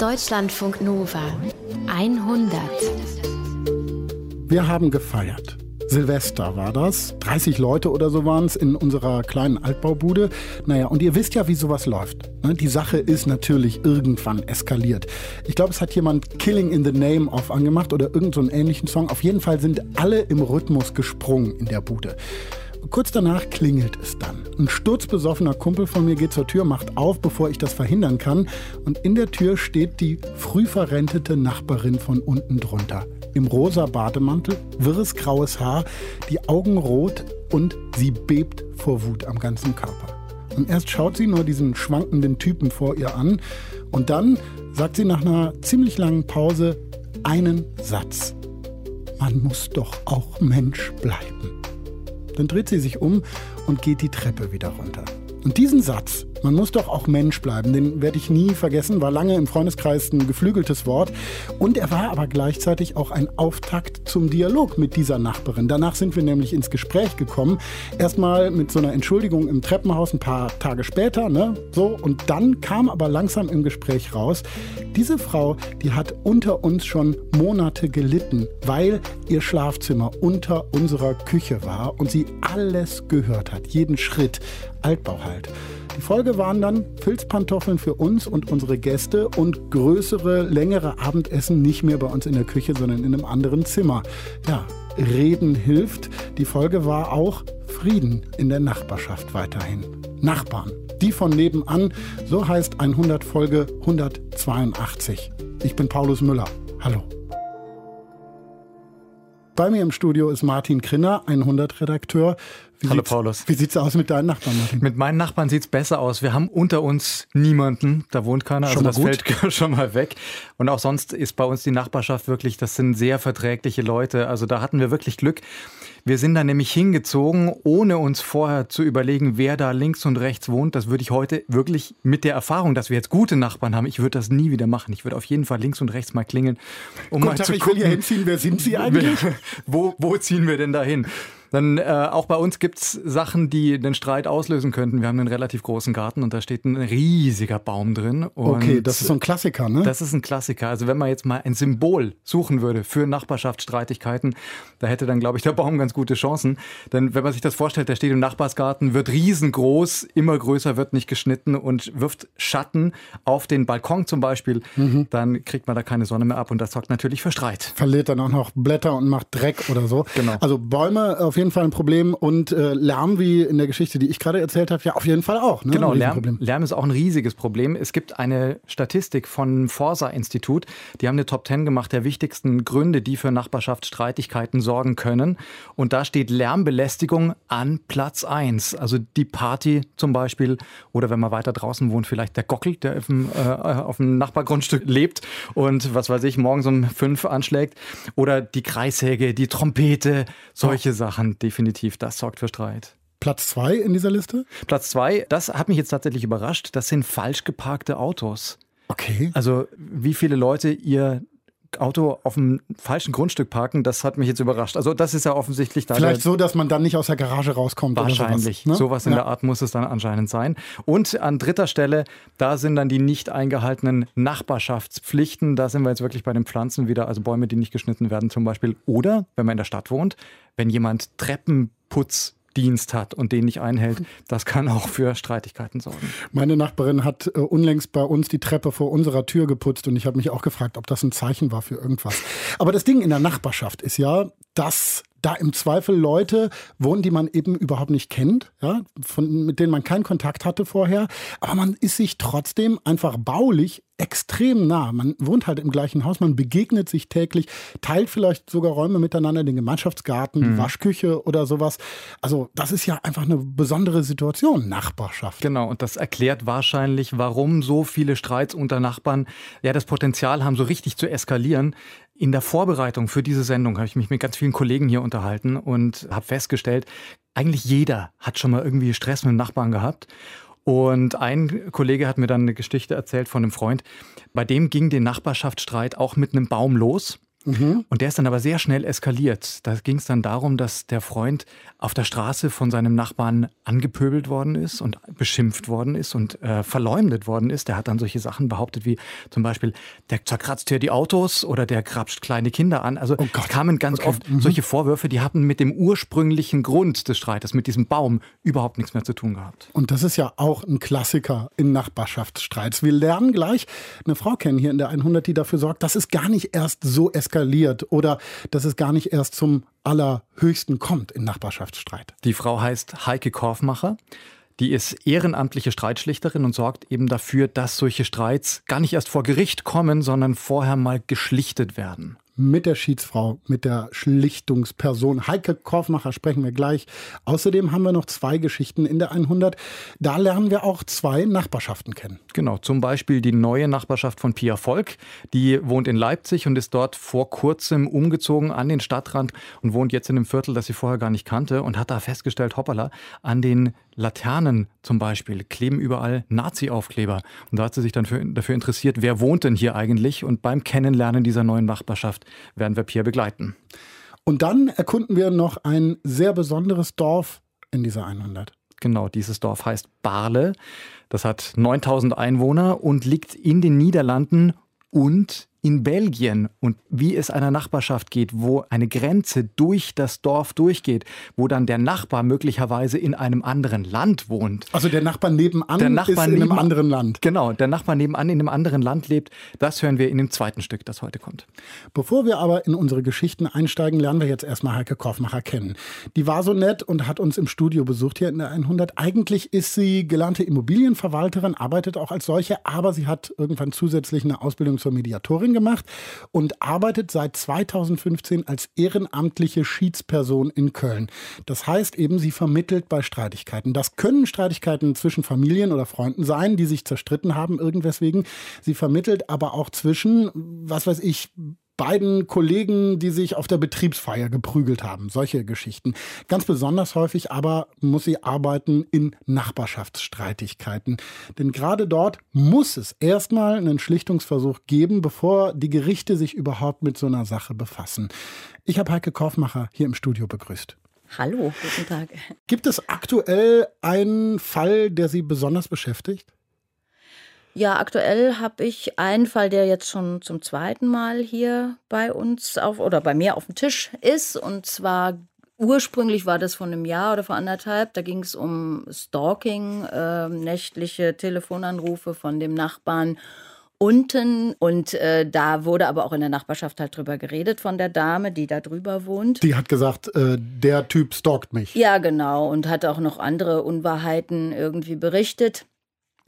Deutschlandfunk Nova 100. Wir haben gefeiert. Silvester war das. 30 Leute oder so waren es in unserer kleinen Altbaubude. Naja, und ihr wisst ja, wie sowas läuft. Ne? Die Sache ist natürlich irgendwann eskaliert. Ich glaube, es hat jemand Killing in the Name auf angemacht oder irgendeinen so ähnlichen Song. Auf jeden Fall sind alle im Rhythmus gesprungen in der Bude. Kurz danach klingelt es dann. Ein sturzbesoffener Kumpel von mir geht zur Tür, macht auf, bevor ich das verhindern kann. Und in der Tür steht die früh verrentete Nachbarin von unten drunter. Im rosa Bademantel, wirres graues Haar, die Augen rot und sie bebt vor Wut am ganzen Körper. Und erst schaut sie nur diesen schwankenden Typen vor ihr an und dann sagt sie nach einer ziemlich langen Pause einen Satz. Man muss doch auch Mensch bleiben. Dann dreht sie sich um und geht die Treppe wieder runter. Und diesen Satz, man muss doch auch Mensch bleiben, den werde ich nie vergessen, war lange im Freundeskreis ein geflügeltes Wort. Und er war aber gleichzeitig auch ein Auftakt zum Dialog mit dieser Nachbarin. Danach sind wir nämlich ins Gespräch gekommen. Erstmal mit so einer Entschuldigung im Treppenhaus ein paar Tage später, ne? So. Und dann kam aber langsam im Gespräch raus, diese Frau, die hat unter uns schon Monate gelitten, weil ihr Schlafzimmer unter unserer Küche war und sie alles gehört hat, jeden Schritt. Altbau halt. Die Folge waren dann Filzpantoffeln für uns und unsere Gäste und größere, längere Abendessen nicht mehr bei uns in der Küche, sondern in einem anderen Zimmer. Ja, Reden hilft. Die Folge war auch Frieden in der Nachbarschaft weiterhin. Nachbarn, die von nebenan, so heißt 100 Folge 182. Ich bin Paulus Müller. Hallo. Bei mir im Studio ist Martin Krinner, 100-Redakteur. Hallo Paulus. Wie sieht es aus mit deinen Nachbarn, Martin? Mit meinen Nachbarn sieht es besser aus. Wir haben unter uns niemanden, da wohnt keiner, schon also das gut. fällt schon mal weg. Und auch sonst ist bei uns die Nachbarschaft wirklich, das sind sehr verträgliche Leute. Also da hatten wir wirklich Glück. Wir sind da nämlich hingezogen, ohne uns vorher zu überlegen, wer da links und rechts wohnt. Das würde ich heute wirklich mit der Erfahrung, dass wir jetzt gute Nachbarn haben, ich würde das nie wieder machen. Ich würde auf jeden Fall links und rechts mal klingeln, um Guten mal Tag, zu ich will gucken. hier hinziehen. Wer sind Sie eigentlich? wo, wo ziehen wir denn da hin? Dann äh, auch bei uns gibt's Sachen, die den Streit auslösen könnten. Wir haben einen relativ großen Garten und da steht ein riesiger Baum drin. Okay, das ist so ein Klassiker, ne? das ist ein Klassiker. Also wenn man jetzt mal ein Symbol suchen würde für Nachbarschaftsstreitigkeiten, da hätte dann, glaube ich, der Baum ganz gute Chancen. Denn wenn man sich das vorstellt, der steht im Nachbarsgarten, wird riesengroß, immer größer, wird nicht geschnitten und wirft Schatten auf den Balkon zum Beispiel, Mhm. dann kriegt man da keine Sonne mehr ab und das sorgt natürlich für Streit. Verliert dann auch noch Blätter und macht Dreck oder so. Genau. Also Bäume auf jeden Fall ein Problem und äh, Lärm, wie in der Geschichte, die ich gerade erzählt habe, ja auf jeden Fall auch. Ne? Genau, Lärm. Lärm ist auch ein riesiges Problem. Es gibt eine Statistik von Forsa-Institut, die haben eine Top 10 gemacht der wichtigsten Gründe, die für Nachbarschaftsstreitigkeiten sorgen können. Und da steht Lärmbelästigung an Platz 1. Also die Party zum Beispiel oder wenn man weiter draußen wohnt, vielleicht der Gockel, der auf dem, äh, auf dem Nachbargrundstück lebt und was weiß ich, morgens um fünf anschlägt. Oder die Kreissäge, die Trompete, solche Sachen definitiv. Das sorgt für Streit. Platz zwei in dieser Liste? Platz zwei, das hat mich jetzt tatsächlich überrascht, das sind falsch geparkte Autos. Okay. Also wie viele Leute ihr Auto auf dem falschen Grundstück parken, das hat mich jetzt überrascht. Also das ist ja offensichtlich da Vielleicht so, dass man dann nicht aus der Garage rauskommt. Wahrscheinlich. Oder sowas, ne? Sowas in ja. der Art muss es dann anscheinend sein. Und an dritter Stelle, da sind dann die nicht eingehaltenen Nachbarschaftspflichten. Da sind wir jetzt wirklich bei den Pflanzen wieder, also Bäume, die nicht geschnitten werden zum Beispiel. Oder, wenn man in der Stadt wohnt, wenn jemand Treppenputzdienst hat und den nicht einhält, das kann auch für Streitigkeiten sorgen. Meine Nachbarin hat äh, unlängst bei uns die Treppe vor unserer Tür geputzt und ich habe mich auch gefragt, ob das ein Zeichen war für irgendwas. Aber das Ding in der Nachbarschaft ist ja, dass da im Zweifel Leute wohnen, die man eben überhaupt nicht kennt, ja, von, mit denen man keinen Kontakt hatte vorher. Aber man ist sich trotzdem einfach baulich extrem nah. Man wohnt halt im gleichen Haus, man begegnet sich täglich, teilt vielleicht sogar Räume miteinander, den Gemeinschaftsgarten, die Waschküche oder sowas. Also das ist ja einfach eine besondere Situation, Nachbarschaft. Genau, und das erklärt wahrscheinlich, warum so viele Streits unter Nachbarn ja das Potenzial haben, so richtig zu eskalieren. In der Vorbereitung für diese Sendung habe ich mich mit ganz vielen Kollegen hier unterhalten und habe festgestellt, eigentlich jeder hat schon mal irgendwie Stress mit dem Nachbarn gehabt. Und ein Kollege hat mir dann eine Geschichte erzählt von einem Freund, bei dem ging der Nachbarschaftsstreit auch mit einem Baum los. Mhm. Und der ist dann aber sehr schnell eskaliert. Da ging es dann darum, dass der Freund auf der Straße von seinem Nachbarn angepöbelt worden ist und beschimpft worden ist und äh, verleumdet worden ist. Der hat dann solche Sachen behauptet wie zum Beispiel, der zerkratzt hier die Autos oder der krapscht kleine Kinder an. Also oh kamen ganz okay. oft mhm. solche Vorwürfe, die hatten mit dem ursprünglichen Grund des Streites, mit diesem Baum, überhaupt nichts mehr zu tun gehabt. Und das ist ja auch ein Klassiker in Nachbarschaftsstreits. Wir lernen gleich eine Frau kennen hier in der 100, die dafür sorgt, dass es gar nicht erst so eskaliert oder dass es gar nicht erst zum Allerhöchsten kommt in Nachbarschaftsstreit. Die Frau heißt Heike Korfmacher. Die ist ehrenamtliche Streitschlichterin und sorgt eben dafür, dass solche Streits gar nicht erst vor Gericht kommen, sondern vorher mal geschlichtet werden mit der Schiedsfrau, mit der Schlichtungsperson. Heike Korfmacher sprechen wir gleich. Außerdem haben wir noch zwei Geschichten in der 100. Da lernen wir auch zwei Nachbarschaften kennen. Genau, zum Beispiel die neue Nachbarschaft von Pia Volk. Die wohnt in Leipzig und ist dort vor kurzem umgezogen an den Stadtrand und wohnt jetzt in einem Viertel, das sie vorher gar nicht kannte und hat da festgestellt, hoppala, an den Laternen zum Beispiel kleben überall Nazi-Aufkleber. Und da hat sie sich dann für, dafür interessiert, wer wohnt denn hier eigentlich? Und beim Kennenlernen dieser neuen Nachbarschaft werden wir Pierre begleiten. Und dann erkunden wir noch ein sehr besonderes Dorf in dieser 100. Genau, dieses Dorf heißt Barle. Das hat 9000 Einwohner und liegt in den Niederlanden und in Belgien und wie es einer Nachbarschaft geht, wo eine Grenze durch das Dorf durchgeht, wo dann der Nachbar möglicherweise in einem anderen Land wohnt. Also der Nachbar nebenan der Nachbar ist in einem anderen Land. Genau, der Nachbar nebenan in einem anderen Land lebt. Das hören wir in dem zweiten Stück, das heute kommt. Bevor wir aber in unsere Geschichten einsteigen, lernen wir jetzt erstmal Heike Kaufmacher kennen. Die war so nett und hat uns im Studio besucht hier in der 100. Eigentlich ist sie gelernte Immobilienverwalterin, arbeitet auch als solche, aber sie hat irgendwann zusätzlich eine Ausbildung zur Mediatorin Ausbildung gemacht und arbeitet seit 2015 als ehrenamtliche Schiedsperson in Köln. Das heißt eben, sie vermittelt bei Streitigkeiten. Das können Streitigkeiten zwischen Familien oder Freunden sein, die sich zerstritten haben irgendweswegen. Sie vermittelt aber auch zwischen, was weiß ich, beiden Kollegen, die sich auf der Betriebsfeier geprügelt haben. Solche Geschichten. Ganz besonders häufig aber muss sie arbeiten in Nachbarschaftsstreitigkeiten. Denn gerade dort muss es erstmal einen Schlichtungsversuch geben, bevor die Gerichte sich überhaupt mit so einer Sache befassen. Ich habe Heike Kaufmacher hier im Studio begrüßt. Hallo, guten Tag. Gibt es aktuell einen Fall, der Sie besonders beschäftigt? Ja, aktuell habe ich einen Fall, der jetzt schon zum zweiten Mal hier bei uns auf oder bei mir auf dem Tisch ist. Und zwar ursprünglich war das vor einem Jahr oder vor anderthalb. Da ging es um Stalking, äh, nächtliche Telefonanrufe von dem Nachbarn unten und äh, da wurde aber auch in der Nachbarschaft halt drüber geredet von der Dame, die da drüber wohnt. Die hat gesagt, äh, der Typ stalkt mich. Ja, genau und hat auch noch andere Unwahrheiten irgendwie berichtet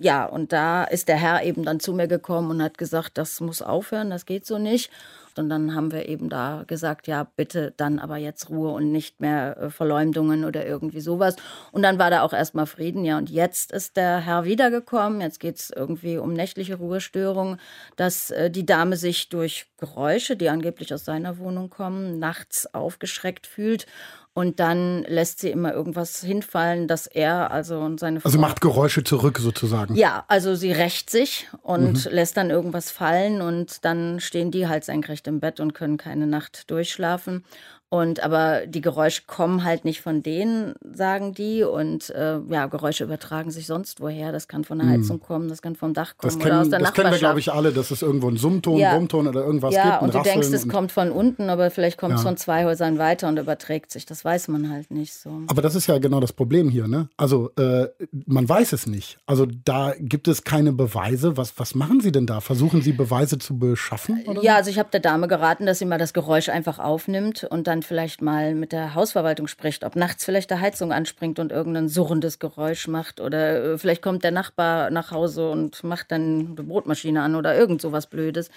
ja, und da ist der Herr eben dann zu mir gekommen und hat gesagt, das muss aufhören, das geht so nicht. Und dann haben wir eben da gesagt, ja, bitte dann aber jetzt Ruhe und nicht mehr äh, Verleumdungen oder irgendwie sowas. Und dann war da auch erstmal Frieden, ja. Und jetzt ist der Herr wiedergekommen. Jetzt geht es irgendwie um nächtliche Ruhestörung, dass äh, die Dame sich durch Geräusche, die angeblich aus seiner Wohnung kommen, nachts aufgeschreckt fühlt und dann lässt sie immer irgendwas hinfallen, dass er also und seine Frau. Also macht Geräusche zurück sozusagen. Ja, also sie rächt sich und mhm. lässt dann irgendwas fallen und dann stehen die halt senkrecht im Bett und können keine Nacht durchschlafen. Und aber die Geräusche kommen halt nicht von denen, sagen die. Und äh, ja, Geräusche übertragen sich sonst woher. Das kann von der hm. Heizung kommen, das kann vom Dach kommen kennen, oder aus der das kennen wir, glaube ich, alle, dass es irgendwo einen Summton, ja. Brummton oder irgendwas ja, gibt. Ja, und du denkst, es kommt von unten, aber vielleicht kommt es von zwei Häusern weiter und überträgt sich. Das weiß man halt nicht so. Aber das ist ja genau das Problem hier, ne? Also äh, man weiß es nicht. Also da gibt es keine Beweise. Was, was machen Sie denn da? Versuchen Sie Beweise zu beschaffen? Oder? Ja, also ich habe der Dame geraten, dass sie mal das Geräusch einfach aufnimmt und dann vielleicht mal mit der Hausverwaltung spricht, ob nachts vielleicht der Heizung anspringt und irgendein surrendes Geräusch macht oder äh, vielleicht kommt der Nachbar nach Hause und macht dann die Brotmaschine an oder irgend sowas Blödes.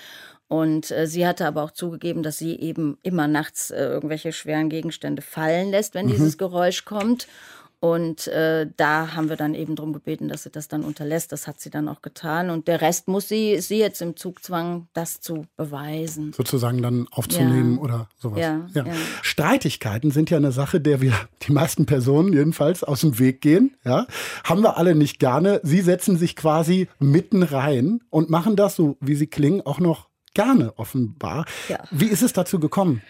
Und äh, sie hatte aber auch zugegeben, dass sie eben immer nachts äh, irgendwelche schweren Gegenstände fallen lässt, wenn mhm. dieses Geräusch kommt. Und äh, da haben wir dann eben darum gebeten, dass sie das dann unterlässt. Das hat sie dann auch getan. Und der Rest muss sie, sie jetzt im Zugzwang, das zu beweisen. Sozusagen dann aufzunehmen ja. oder sowas. Ja, ja. Streitigkeiten sind ja eine Sache, der wir die meisten Personen jedenfalls aus dem Weg gehen. Ja? Haben wir alle nicht gerne. Sie setzen sich quasi mitten rein und machen das, so wie sie klingen, auch noch gerne offenbar. Wie ist es dazu gekommen?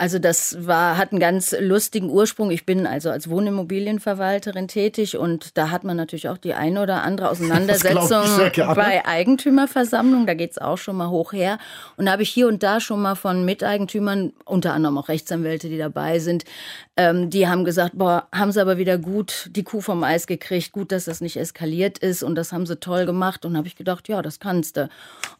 Also das war, hat einen ganz lustigen Ursprung. Ich bin also als Wohnimmobilienverwalterin tätig und da hat man natürlich auch die eine oder andere Auseinandersetzung bei Eigentümerversammlungen. Da geht es auch schon mal hoch her. Und da habe ich hier und da schon mal von Miteigentümern, unter anderem auch Rechtsanwälte, die dabei sind, ähm, die haben gesagt, boah, haben sie aber wieder gut die Kuh vom Eis gekriegt, gut, dass das nicht eskaliert ist und das haben sie toll gemacht. Und habe ich gedacht, ja, das kannst du.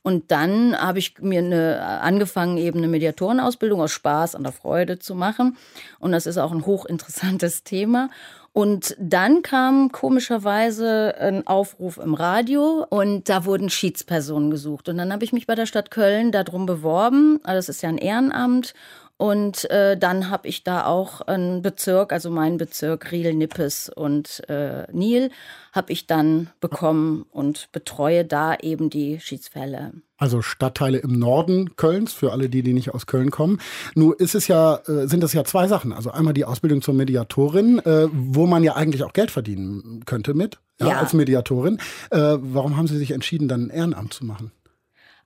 Und dann habe ich mir eine, angefangen, eben eine Mediatorenausbildung aus Spaß an der Freude zu machen. Und das ist auch ein hochinteressantes Thema. Und dann kam komischerweise ein Aufruf im Radio und da wurden Schiedspersonen gesucht. Und dann habe ich mich bei der Stadt Köln darum beworben. Also das ist ja ein Ehrenamt. Und äh, dann habe ich da auch einen Bezirk, also meinen Bezirk Riel, Nippes und äh, Nil, habe ich dann bekommen und betreue da eben die Schiedsfälle. Also Stadtteile im Norden Kölns, für alle die, die nicht aus Köln kommen. Nur ist es ja, äh, sind das ja zwei Sachen. Also einmal die Ausbildung zur Mediatorin, äh, wo man ja eigentlich auch Geld verdienen könnte mit, ja, ja. als Mediatorin. Äh, warum haben Sie sich entschieden, dann ein Ehrenamt zu machen?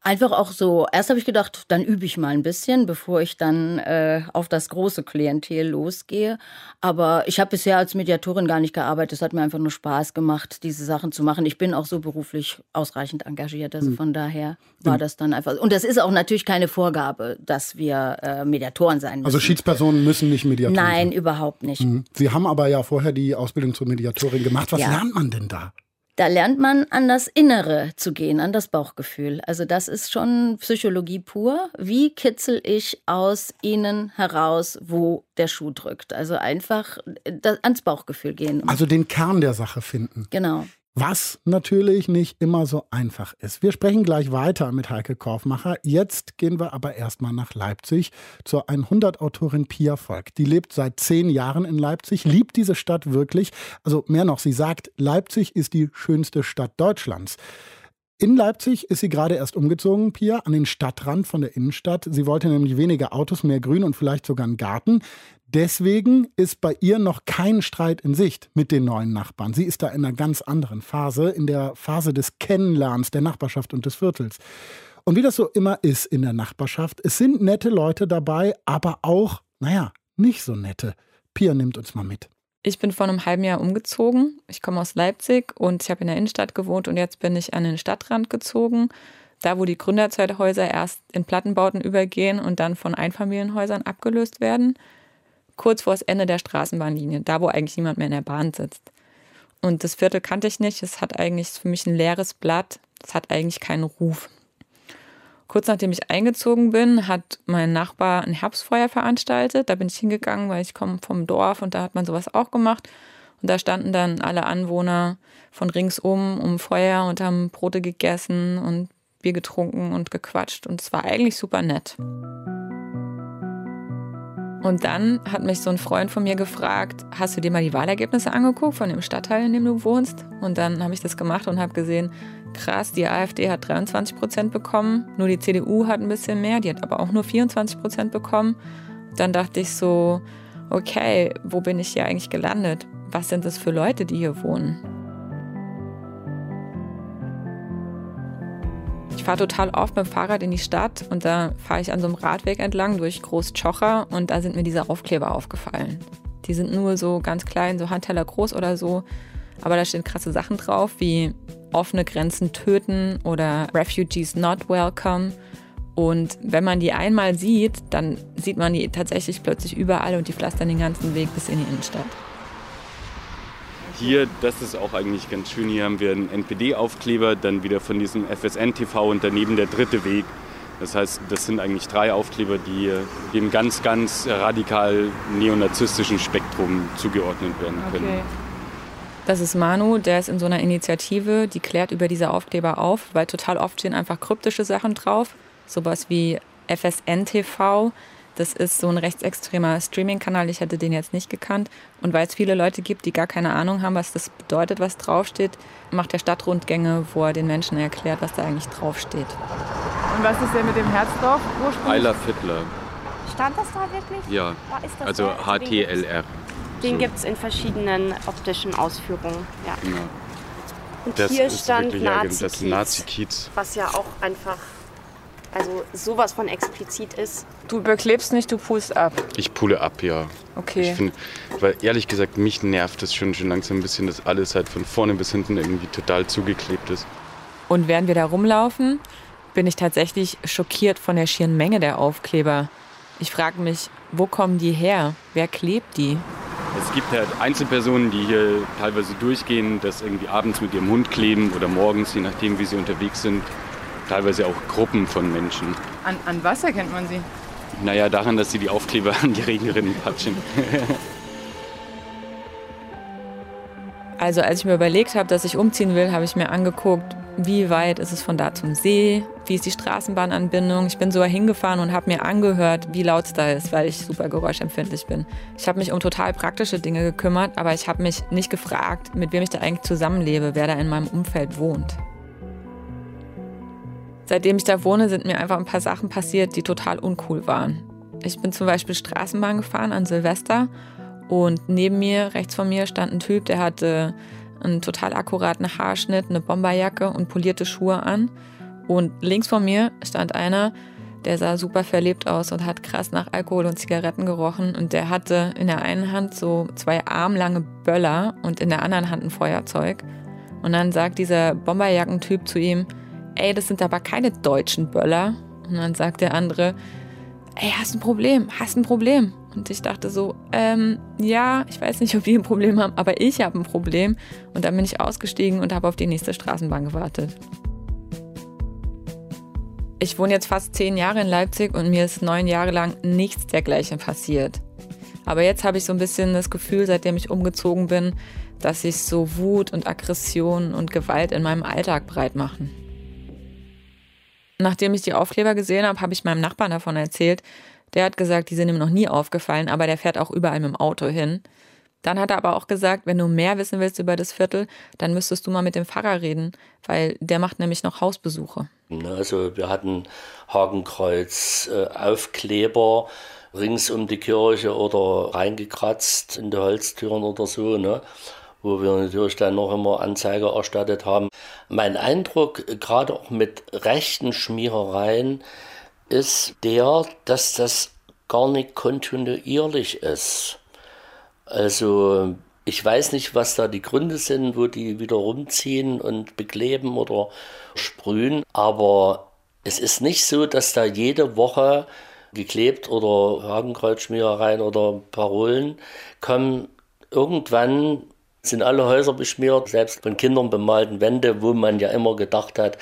Einfach auch so, erst habe ich gedacht, dann übe ich mal ein bisschen, bevor ich dann äh, auf das große Klientel losgehe. Aber ich habe bisher als Mediatorin gar nicht gearbeitet. Es hat mir einfach nur Spaß gemacht, diese Sachen zu machen. Ich bin auch so beruflich ausreichend engagiert. Also hm. von daher war das dann einfach. Und das ist auch natürlich keine Vorgabe, dass wir äh, Mediatoren sein müssen. Also Schiedspersonen müssen nicht Mediatoren Nein, sein. Nein, überhaupt nicht. Hm. Sie haben aber ja vorher die Ausbildung zur Mediatorin gemacht. Was ja. lernt man denn da? Da lernt man an das Innere zu gehen, an das Bauchgefühl. Also das ist schon Psychologie pur. Wie kitzel ich aus ihnen heraus, wo der Schuh drückt? Also einfach ans Bauchgefühl gehen. Also den Kern der Sache finden. Genau. Was natürlich nicht immer so einfach ist. Wir sprechen gleich weiter mit Heike Korfmacher. Jetzt gehen wir aber erstmal nach Leipzig zur 100-Autorin Pia Volk. Die lebt seit zehn Jahren in Leipzig, liebt diese Stadt wirklich. Also mehr noch, sie sagt, Leipzig ist die schönste Stadt Deutschlands. In Leipzig ist sie gerade erst umgezogen, Pia, an den Stadtrand von der Innenstadt. Sie wollte nämlich weniger Autos, mehr Grün und vielleicht sogar einen Garten. Deswegen ist bei ihr noch kein Streit in Sicht mit den neuen Nachbarn. Sie ist da in einer ganz anderen Phase, in der Phase des Kennenlernens der Nachbarschaft und des Viertels. Und wie das so immer ist in der Nachbarschaft, es sind nette Leute dabei, aber auch, naja, nicht so nette. Pia nimmt uns mal mit. Ich bin vor einem halben Jahr umgezogen. Ich komme aus Leipzig und ich habe in der Innenstadt gewohnt und jetzt bin ich an den Stadtrand gezogen. Da, wo die Gründerzeithäuser erst in Plattenbauten übergehen und dann von Einfamilienhäusern abgelöst werden kurz vor das Ende der Straßenbahnlinie, da wo eigentlich niemand mehr in der Bahn sitzt. Und das Viertel kannte ich nicht. Es hat eigentlich für mich ein leeres Blatt. Es hat eigentlich keinen Ruf. Kurz nachdem ich eingezogen bin, hat mein Nachbar ein Herbstfeuer veranstaltet. Da bin ich hingegangen, weil ich komme vom Dorf und da hat man sowas auch gemacht. Und da standen dann alle Anwohner von ringsum um Feuer und haben Brote gegessen und Bier getrunken und gequatscht. Und es war eigentlich super nett. Und dann hat mich so ein Freund von mir gefragt, hast du dir mal die Wahlergebnisse angeguckt von dem Stadtteil, in dem du wohnst? Und dann habe ich das gemacht und habe gesehen, krass, die AfD hat 23 Prozent bekommen, nur die CDU hat ein bisschen mehr, die hat aber auch nur 24 Prozent bekommen. Dann dachte ich so, okay, wo bin ich hier eigentlich gelandet? Was sind das für Leute, die hier wohnen? Ich fahre total oft mit dem Fahrrad in die Stadt und da fahre ich an so einem Radweg entlang durch Großtschocher und da sind mir diese Aufkleber aufgefallen. Die sind nur so ganz klein, so Handteller groß oder so, aber da stehen krasse Sachen drauf wie offene Grenzen töten oder Refugees not welcome. Und wenn man die einmal sieht, dann sieht man die tatsächlich plötzlich überall und die pflastern den ganzen Weg bis in die Innenstadt. Hier, das ist auch eigentlich ganz schön, hier haben wir einen NPD-Aufkleber, dann wieder von diesem FSN-TV und daneben der dritte Weg. Das heißt, das sind eigentlich drei Aufkleber, die dem ganz, ganz radikal neonazistischen Spektrum zugeordnet werden können. Okay. Das ist Manu, der ist in so einer Initiative, die klärt über diese Aufkleber auf, weil total oft stehen einfach kryptische Sachen drauf. Sowas wie FSN TV, das ist so ein rechtsextremer Streaming-Kanal. Ich hätte den jetzt nicht gekannt. Und weil es viele Leute gibt, die gar keine Ahnung haben, was das bedeutet, was draufsteht, macht er Stadtrundgänge, wo er den Menschen erklärt, was da eigentlich draufsteht. Und was ist denn mit dem Herzdorf ursprünglich? Eiler Fittler. Stand das da wirklich? Ja, oh, also HTLR. Den gibt es in verschiedenen optischen Ausführungen. Ja. ja. Und das hier stand Nazi-Kiez. Nazi was ja auch einfach also sowas von explizit ist. Du überklebst nicht, du pulst ab. Ich pule ab, ja. Okay. Ich find, weil ehrlich gesagt, mich nervt es schon, schon langsam ein bisschen, dass alles halt von vorne bis hinten irgendwie total zugeklebt ist. Und während wir da rumlaufen, bin ich tatsächlich schockiert von der schieren Menge der Aufkleber. Ich frage mich, wo kommen die her? Wer klebt die? Es gibt halt Einzelpersonen, die hier teilweise durchgehen, das irgendwie abends mit ihrem Hund kleben oder morgens, je nachdem, wie sie unterwegs sind. Teilweise auch Gruppen von Menschen. An, an was erkennt man sie? Naja, daran, dass sie die Aufkleber an die Regenrinnen patschen. Also als ich mir überlegt habe, dass ich umziehen will, habe ich mir angeguckt, wie weit ist es von da zum See, wie ist die Straßenbahnanbindung. Ich bin sogar hingefahren und habe mir angehört, wie laut es da ist, weil ich super geräuschempfindlich bin. Ich habe mich um total praktische Dinge gekümmert, aber ich habe mich nicht gefragt, mit wem ich da eigentlich zusammenlebe, wer da in meinem Umfeld wohnt. Seitdem ich da wohne, sind mir einfach ein paar Sachen passiert, die total uncool waren. Ich bin zum Beispiel Straßenbahn gefahren an Silvester und neben mir, rechts von mir, stand ein Typ, der hatte einen total akkuraten Haarschnitt, eine Bomberjacke und polierte Schuhe an. Und links von mir stand einer, der sah super verlebt aus und hat krass nach Alkohol und Zigaretten gerochen. Und der hatte in der einen Hand so zwei armlange Böller und in der anderen Hand ein Feuerzeug. Und dann sagt dieser Bomberjackentyp zu ihm, ey, das sind aber keine deutschen Böller. Und dann sagt der andere, ey, hast ein Problem, hast ein Problem. Und ich dachte so, ähm, ja, ich weiß nicht, ob die ein Problem haben, aber ich habe ein Problem. Und dann bin ich ausgestiegen und habe auf die nächste Straßenbahn gewartet. Ich wohne jetzt fast zehn Jahre in Leipzig und mir ist neun Jahre lang nichts dergleichen passiert. Aber jetzt habe ich so ein bisschen das Gefühl, seitdem ich umgezogen bin, dass sich so Wut und Aggression und Gewalt in meinem Alltag breit machen. Nachdem ich die Aufkleber gesehen habe, habe ich meinem Nachbarn davon erzählt. Der hat gesagt, die sind ihm noch nie aufgefallen, aber der fährt auch überall mit dem Auto hin. Dann hat er aber auch gesagt, wenn du mehr wissen willst über das Viertel, dann müsstest du mal mit dem Pfarrer reden, weil der macht nämlich noch Hausbesuche. Also wir hatten Hakenkreuz, äh, Aufkleber rings um die Kirche oder reingekratzt in die Holztüren oder so, ne? Wo wir natürlich dann noch immer Anzeige erstattet haben. Mein Eindruck, gerade auch mit rechten Schmierereien, ist der, dass das gar nicht kontinuierlich ist. Also ich weiß nicht, was da die Gründe sind, wo die wieder rumziehen und bekleben oder sprühen, aber es ist nicht so, dass da jede Woche geklebt oder Hakenkreuzschmierereien oder Parolen kommen. Irgendwann sind alle Häuser beschmiert, selbst von Kindern bemalten Wände, wo man ja immer gedacht hat,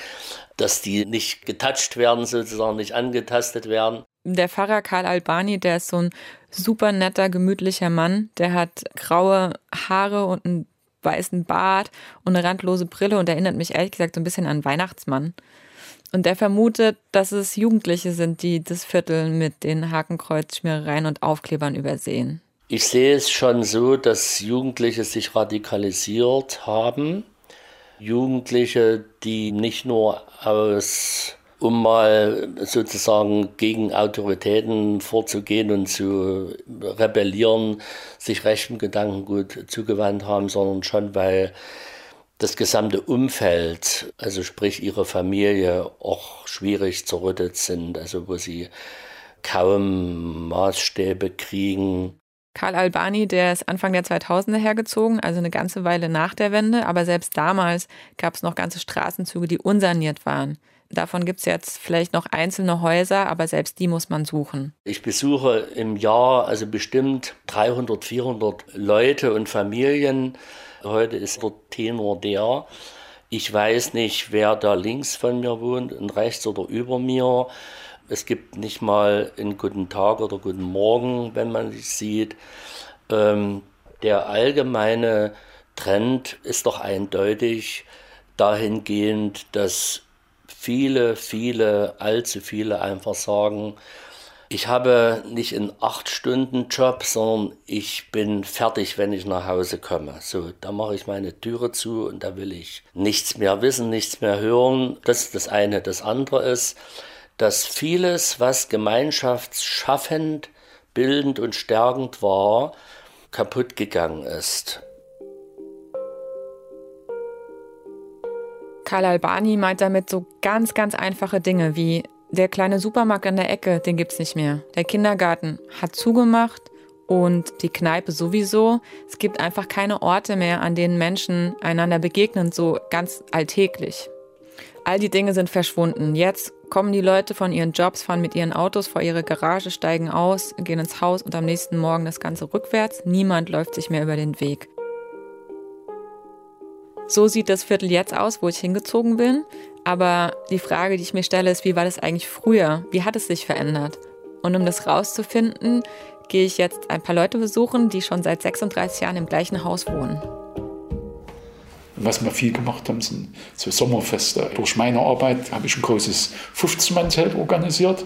dass die nicht getatscht werden, sozusagen nicht angetastet werden. Der Pfarrer Karl Albani, der ist so ein super netter, gemütlicher Mann. Der hat graue Haare und einen weißen Bart und eine randlose Brille und erinnert mich ehrlich gesagt so ein bisschen an Weihnachtsmann. Und der vermutet, dass es Jugendliche sind, die das Viertel mit den Hakenkreuzschmierereien und Aufklebern übersehen. Ich sehe es schon so, dass Jugendliche sich radikalisiert haben. Jugendliche, die nicht nur aus um mal sozusagen gegen Autoritäten vorzugehen und zu rebellieren, sich rechtem Gedankengut zugewandt haben, sondern schon, weil das gesamte Umfeld, also sprich ihre Familie, auch schwierig zerrüttet sind, also wo sie kaum Maßstäbe kriegen. Karl Albani, der ist Anfang der 2000er hergezogen, also eine ganze Weile nach der Wende, aber selbst damals gab es noch ganze Straßenzüge, die unsaniert waren. Davon gibt es jetzt vielleicht noch einzelne Häuser, aber selbst die muss man suchen. Ich besuche im Jahr also bestimmt 300, 400 Leute und Familien. Heute ist der Tenor der. Ich weiß nicht, wer da links von mir wohnt und rechts oder über mir. Es gibt nicht mal einen guten Tag oder guten Morgen, wenn man sich sieht. Ähm, der allgemeine Trend ist doch eindeutig dahingehend, dass viele, viele, allzu viele einfach sagen, ich habe nicht einen acht Stunden Job, sondern ich bin fertig, wenn ich nach Hause komme. So, da mache ich meine Türe zu und da will ich nichts mehr wissen, nichts mehr hören. Das ist das eine. Das andere ist, dass vieles, was gemeinschaftsschaffend, bildend und stärkend war, kaputt gegangen ist. Karl Albani meint damit so ganz, ganz einfache Dinge wie Der kleine Supermarkt an der Ecke, den gibt's nicht mehr. Der Kindergarten hat zugemacht und die Kneipe sowieso. Es gibt einfach keine Orte mehr, an denen Menschen einander begegnen, so ganz alltäglich. All die Dinge sind verschwunden. Jetzt kommen die Leute von ihren Jobs, fahren mit ihren Autos vor ihre Garage, steigen aus, gehen ins Haus und am nächsten Morgen das Ganze rückwärts. Niemand läuft sich mehr über den Weg. So sieht das Viertel jetzt aus, wo ich hingezogen bin. Aber die Frage, die ich mir stelle, ist, wie war das eigentlich früher? Wie hat es sich verändert? Und um das rauszufinden, gehe ich jetzt ein paar Leute besuchen, die schon seit 36 Jahren im gleichen Haus wohnen. Was wir viel gemacht haben, sind so Sommerfeste. Durch meine Arbeit habe ich ein großes 15-Mann-Zelt organisiert.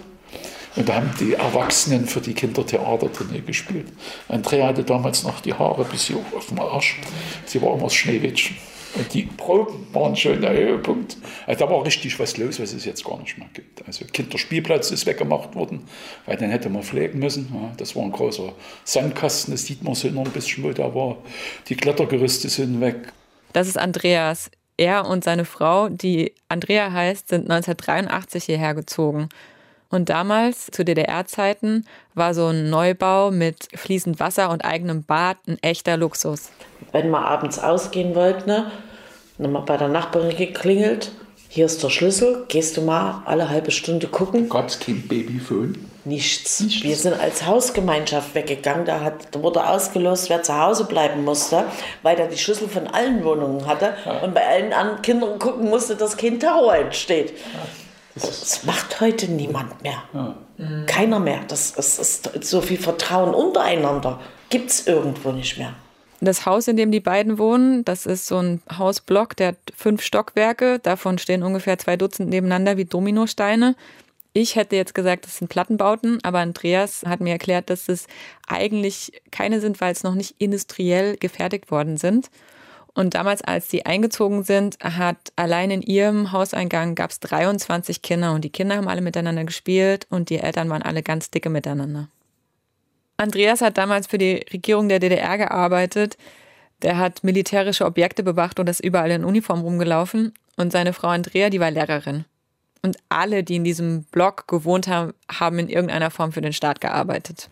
Und da haben die Erwachsenen für die Kinder Theater drin gespielt. Andrea hatte damals noch die Haare bis hier auf dem Arsch. Sie war immer das Schneewittchen. Und die Proben waren schon der Höhepunkt. Also da war richtig was los, was es jetzt gar nicht mehr gibt. Also Kinderspielplatz ist weggemacht worden, weil den hätte man pflegen müssen. Das war ein großer Sandkasten, das sieht man so noch ein bisschen, wo da war. Die Klettergerüste sind weg. Das ist Andreas. Er und seine Frau, die Andrea heißt, sind 1983 hierher gezogen. Und damals, zu DDR-Zeiten, war so ein Neubau mit fließend Wasser und eigenem Bad ein echter Luxus. Wenn man abends ausgehen wollte, ne, dann mal bei der Nachbarin geklingelt. Hier ist der Schlüssel, gehst du mal alle halbe Stunde gucken. Kein Babyphone? Nichts. Nichts. Wir sind als Hausgemeinschaft weggegangen. Da, hat, da wurde ausgelost, wer zu Hause bleiben musste, weil er die Schlüssel von allen Wohnungen hatte ja. und bei allen anderen Kindern gucken musste, dass kein Terror entsteht. Ja. Das, das, macht heute niemand mehr. Ja. Keiner mehr. Das, das ist so viel Vertrauen untereinander. Gibt es irgendwo nicht mehr. Das Haus, in dem die beiden wohnen, das ist so ein Hausblock, der hat fünf Stockwerke. Davon stehen ungefähr zwei Dutzend nebeneinander wie Dominosteine. Ich hätte jetzt gesagt, das sind Plattenbauten, aber Andreas hat mir erklärt, dass es eigentlich keine sind, weil es noch nicht industriell gefertigt worden sind. Und damals, als sie eingezogen sind, hat allein in ihrem Hauseingang gab es 23 Kinder und die Kinder haben alle miteinander gespielt und die Eltern waren alle ganz dicke miteinander. Andreas hat damals für die Regierung der DDR gearbeitet. Der hat militärische Objekte bewacht und ist überall in Uniform rumgelaufen. Und seine Frau Andrea, die war Lehrerin. Und alle, die in diesem Block gewohnt haben, haben in irgendeiner Form für den Staat gearbeitet.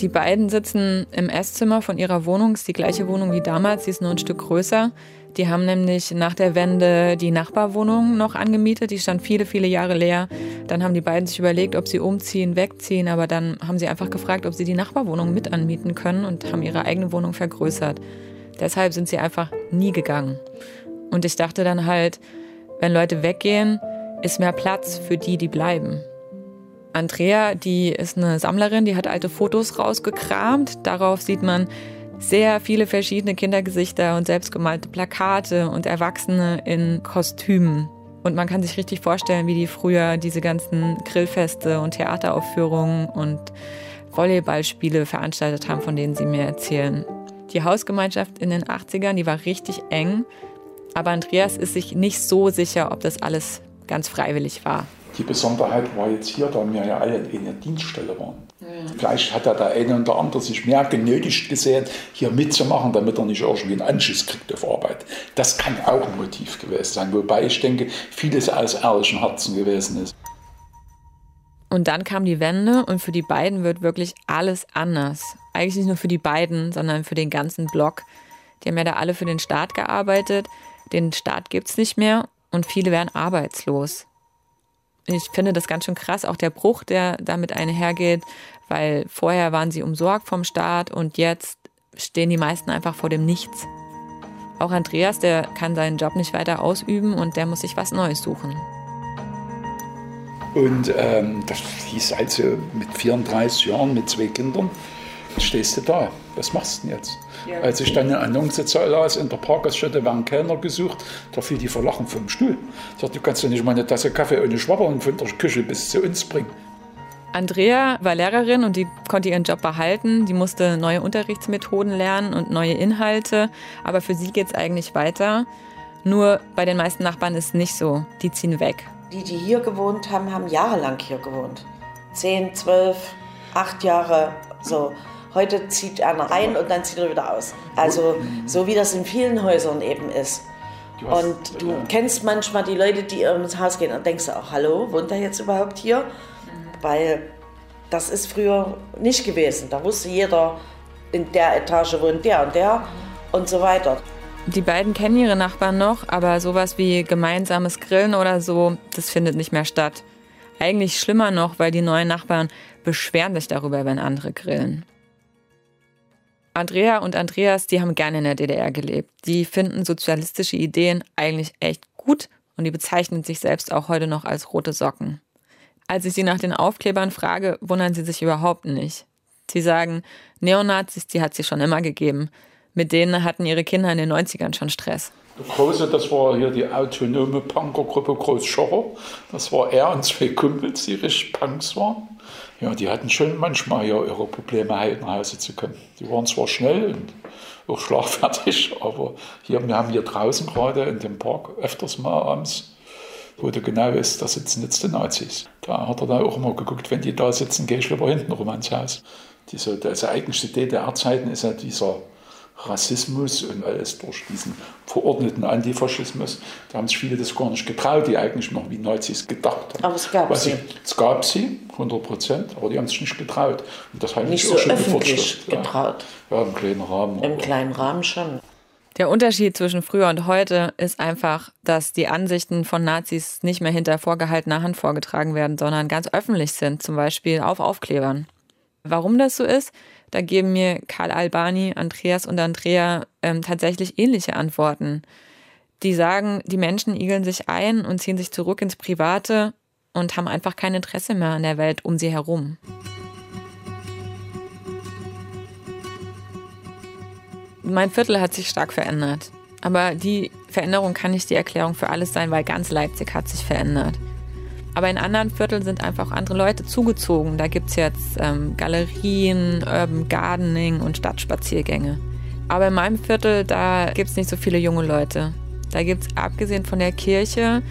Die beiden sitzen im Esszimmer von ihrer Wohnung, ist die gleiche Wohnung wie damals, sie ist nur ein Stück größer. Die haben nämlich nach der Wende die Nachbarwohnung noch angemietet, die stand viele, viele Jahre leer. Dann haben die beiden sich überlegt, ob sie umziehen, wegziehen, aber dann haben sie einfach gefragt, ob sie die Nachbarwohnung mit anmieten können und haben ihre eigene Wohnung vergrößert. Deshalb sind sie einfach nie gegangen. Und ich dachte dann halt, wenn Leute weggehen, ist mehr Platz für die, die bleiben. Andrea, die ist eine Sammlerin, die hat alte Fotos rausgekramt. Darauf sieht man sehr viele verschiedene Kindergesichter und selbstgemalte Plakate und Erwachsene in Kostümen. Und man kann sich richtig vorstellen, wie die früher diese ganzen Grillfeste und Theateraufführungen und Volleyballspiele veranstaltet haben, von denen sie mir erzählen. Die Hausgemeinschaft in den 80ern, die war richtig eng. Aber Andreas ist sich nicht so sicher, ob das alles ganz freiwillig war. Die Besonderheit war jetzt hier, da wir ja alle in der Dienststelle waren. Ja. Vielleicht hat da der eine und der andere sich mehr genötigt gesehen, hier mitzumachen, damit er nicht irgendwie einen Anschiss kriegt auf Arbeit. Das kann auch ein Motiv gewesen sein, wobei ich denke, vieles aus ehrlichem Herzen gewesen ist. Und dann kam die Wende und für die beiden wird wirklich alles anders. Eigentlich nicht nur für die beiden, sondern für den ganzen Block. Die haben ja da alle für den Staat gearbeitet. Den Staat gibt es nicht mehr und viele werden arbeitslos ich finde das ganz schön krass, auch der Bruch, der damit einhergeht, weil vorher waren sie umsorgt vom Staat und jetzt stehen die meisten einfach vor dem Nichts. Auch Andreas, der kann seinen Job nicht weiter ausüben und der muss sich was Neues suchen. Und ähm, das hieß also mit 34 Jahren, mit zwei Kindern, stehst du da. Was machst du denn jetzt? Ja. Als ich dann eine Annonce las, in der Parkgaststätte werden Kellner gesucht, da fiel die Verlachen vom Stuhl. Ich sagte, du kannst ja nicht mal eine Tasse Kaffee ohne Schwabbern von der Küche bis zu uns bringen. Andrea war Lehrerin und die konnte ihren Job behalten. Die musste neue Unterrichtsmethoden lernen und neue Inhalte. Aber für sie geht es eigentlich weiter. Nur bei den meisten Nachbarn ist es nicht so. Die ziehen weg. Die, die hier gewohnt haben, haben jahrelang hier gewohnt. Zehn, zwölf, acht Jahre so. Heute zieht einer rein und dann zieht er wieder aus. Also so wie das in vielen Häusern eben ist. Und du kennst manchmal die Leute, die ins Haus gehen und denkst auch, hallo, wohnt er jetzt überhaupt hier? Weil das ist früher nicht gewesen. Da wusste jeder, in der Etage wohnt der und der und so weiter. Die beiden kennen ihre Nachbarn noch, aber sowas wie gemeinsames Grillen oder so, das findet nicht mehr statt. Eigentlich schlimmer noch, weil die neuen Nachbarn beschweren sich darüber, wenn andere grillen. Andrea und Andreas, die haben gerne in der DDR gelebt. Die finden sozialistische Ideen eigentlich echt gut und die bezeichnen sich selbst auch heute noch als rote Socken. Als ich sie nach den Aufklebern frage, wundern sie sich überhaupt nicht. Sie sagen, Neonazis, die hat sie schon immer gegeben. Mit denen hatten ihre Kinder in den 90ern schon Stress. Der Große, das war hier die autonome Punkergruppe Groß Schocher. Das war er und zwei Kumpels, die richtig Punks waren. Ja, die hatten schon manchmal hier ihre Probleme, heil nach Hause zu kommen. Die waren zwar schnell und auch schlagfertig, aber hier, wir haben hier draußen gerade in dem Park öfters mal abends, wo du genau weißt, da sitzen jetzt die Nazis. Da hat er dann auch immer geguckt, wenn die da sitzen, gehe ich lieber hinten rum ans Haus. Diese, also eigentlich die DDR-Zeiten ist ja dieser Rassismus und alles durch diesen verordneten Antifaschismus. Da haben sich viele das gar nicht getraut, die eigentlich noch wie Nazis gedacht haben. Aber es gab Was sie. Ich, es gab sie, 100 Prozent, aber die haben sich nicht getraut. Und das halte Nicht ich so auch schon öffentlich getraut. Ja, im kleinen Rahmen. Im kleinen Rahmen schon. Der Unterschied zwischen früher und heute ist einfach, dass die Ansichten von Nazis nicht mehr hinter vorgehaltener Hand vorgetragen werden, sondern ganz öffentlich sind, zum Beispiel auf Aufklebern. Warum das so ist, da geben mir Karl Albani, Andreas und Andrea ähm, tatsächlich ähnliche Antworten. Die sagen, die Menschen igeln sich ein und ziehen sich zurück ins Private und haben einfach kein Interesse mehr an der Welt um sie herum. Mein Viertel hat sich stark verändert. Aber die Veränderung kann nicht die Erklärung für alles sein, weil ganz Leipzig hat sich verändert. Aber in anderen Vierteln sind einfach andere Leute zugezogen. Da gibt es jetzt ähm, Galerien, Urban Gardening und Stadtspaziergänge. Aber in meinem Viertel, da gibt es nicht so viele junge Leute. Da gibt es abgesehen von der Kirche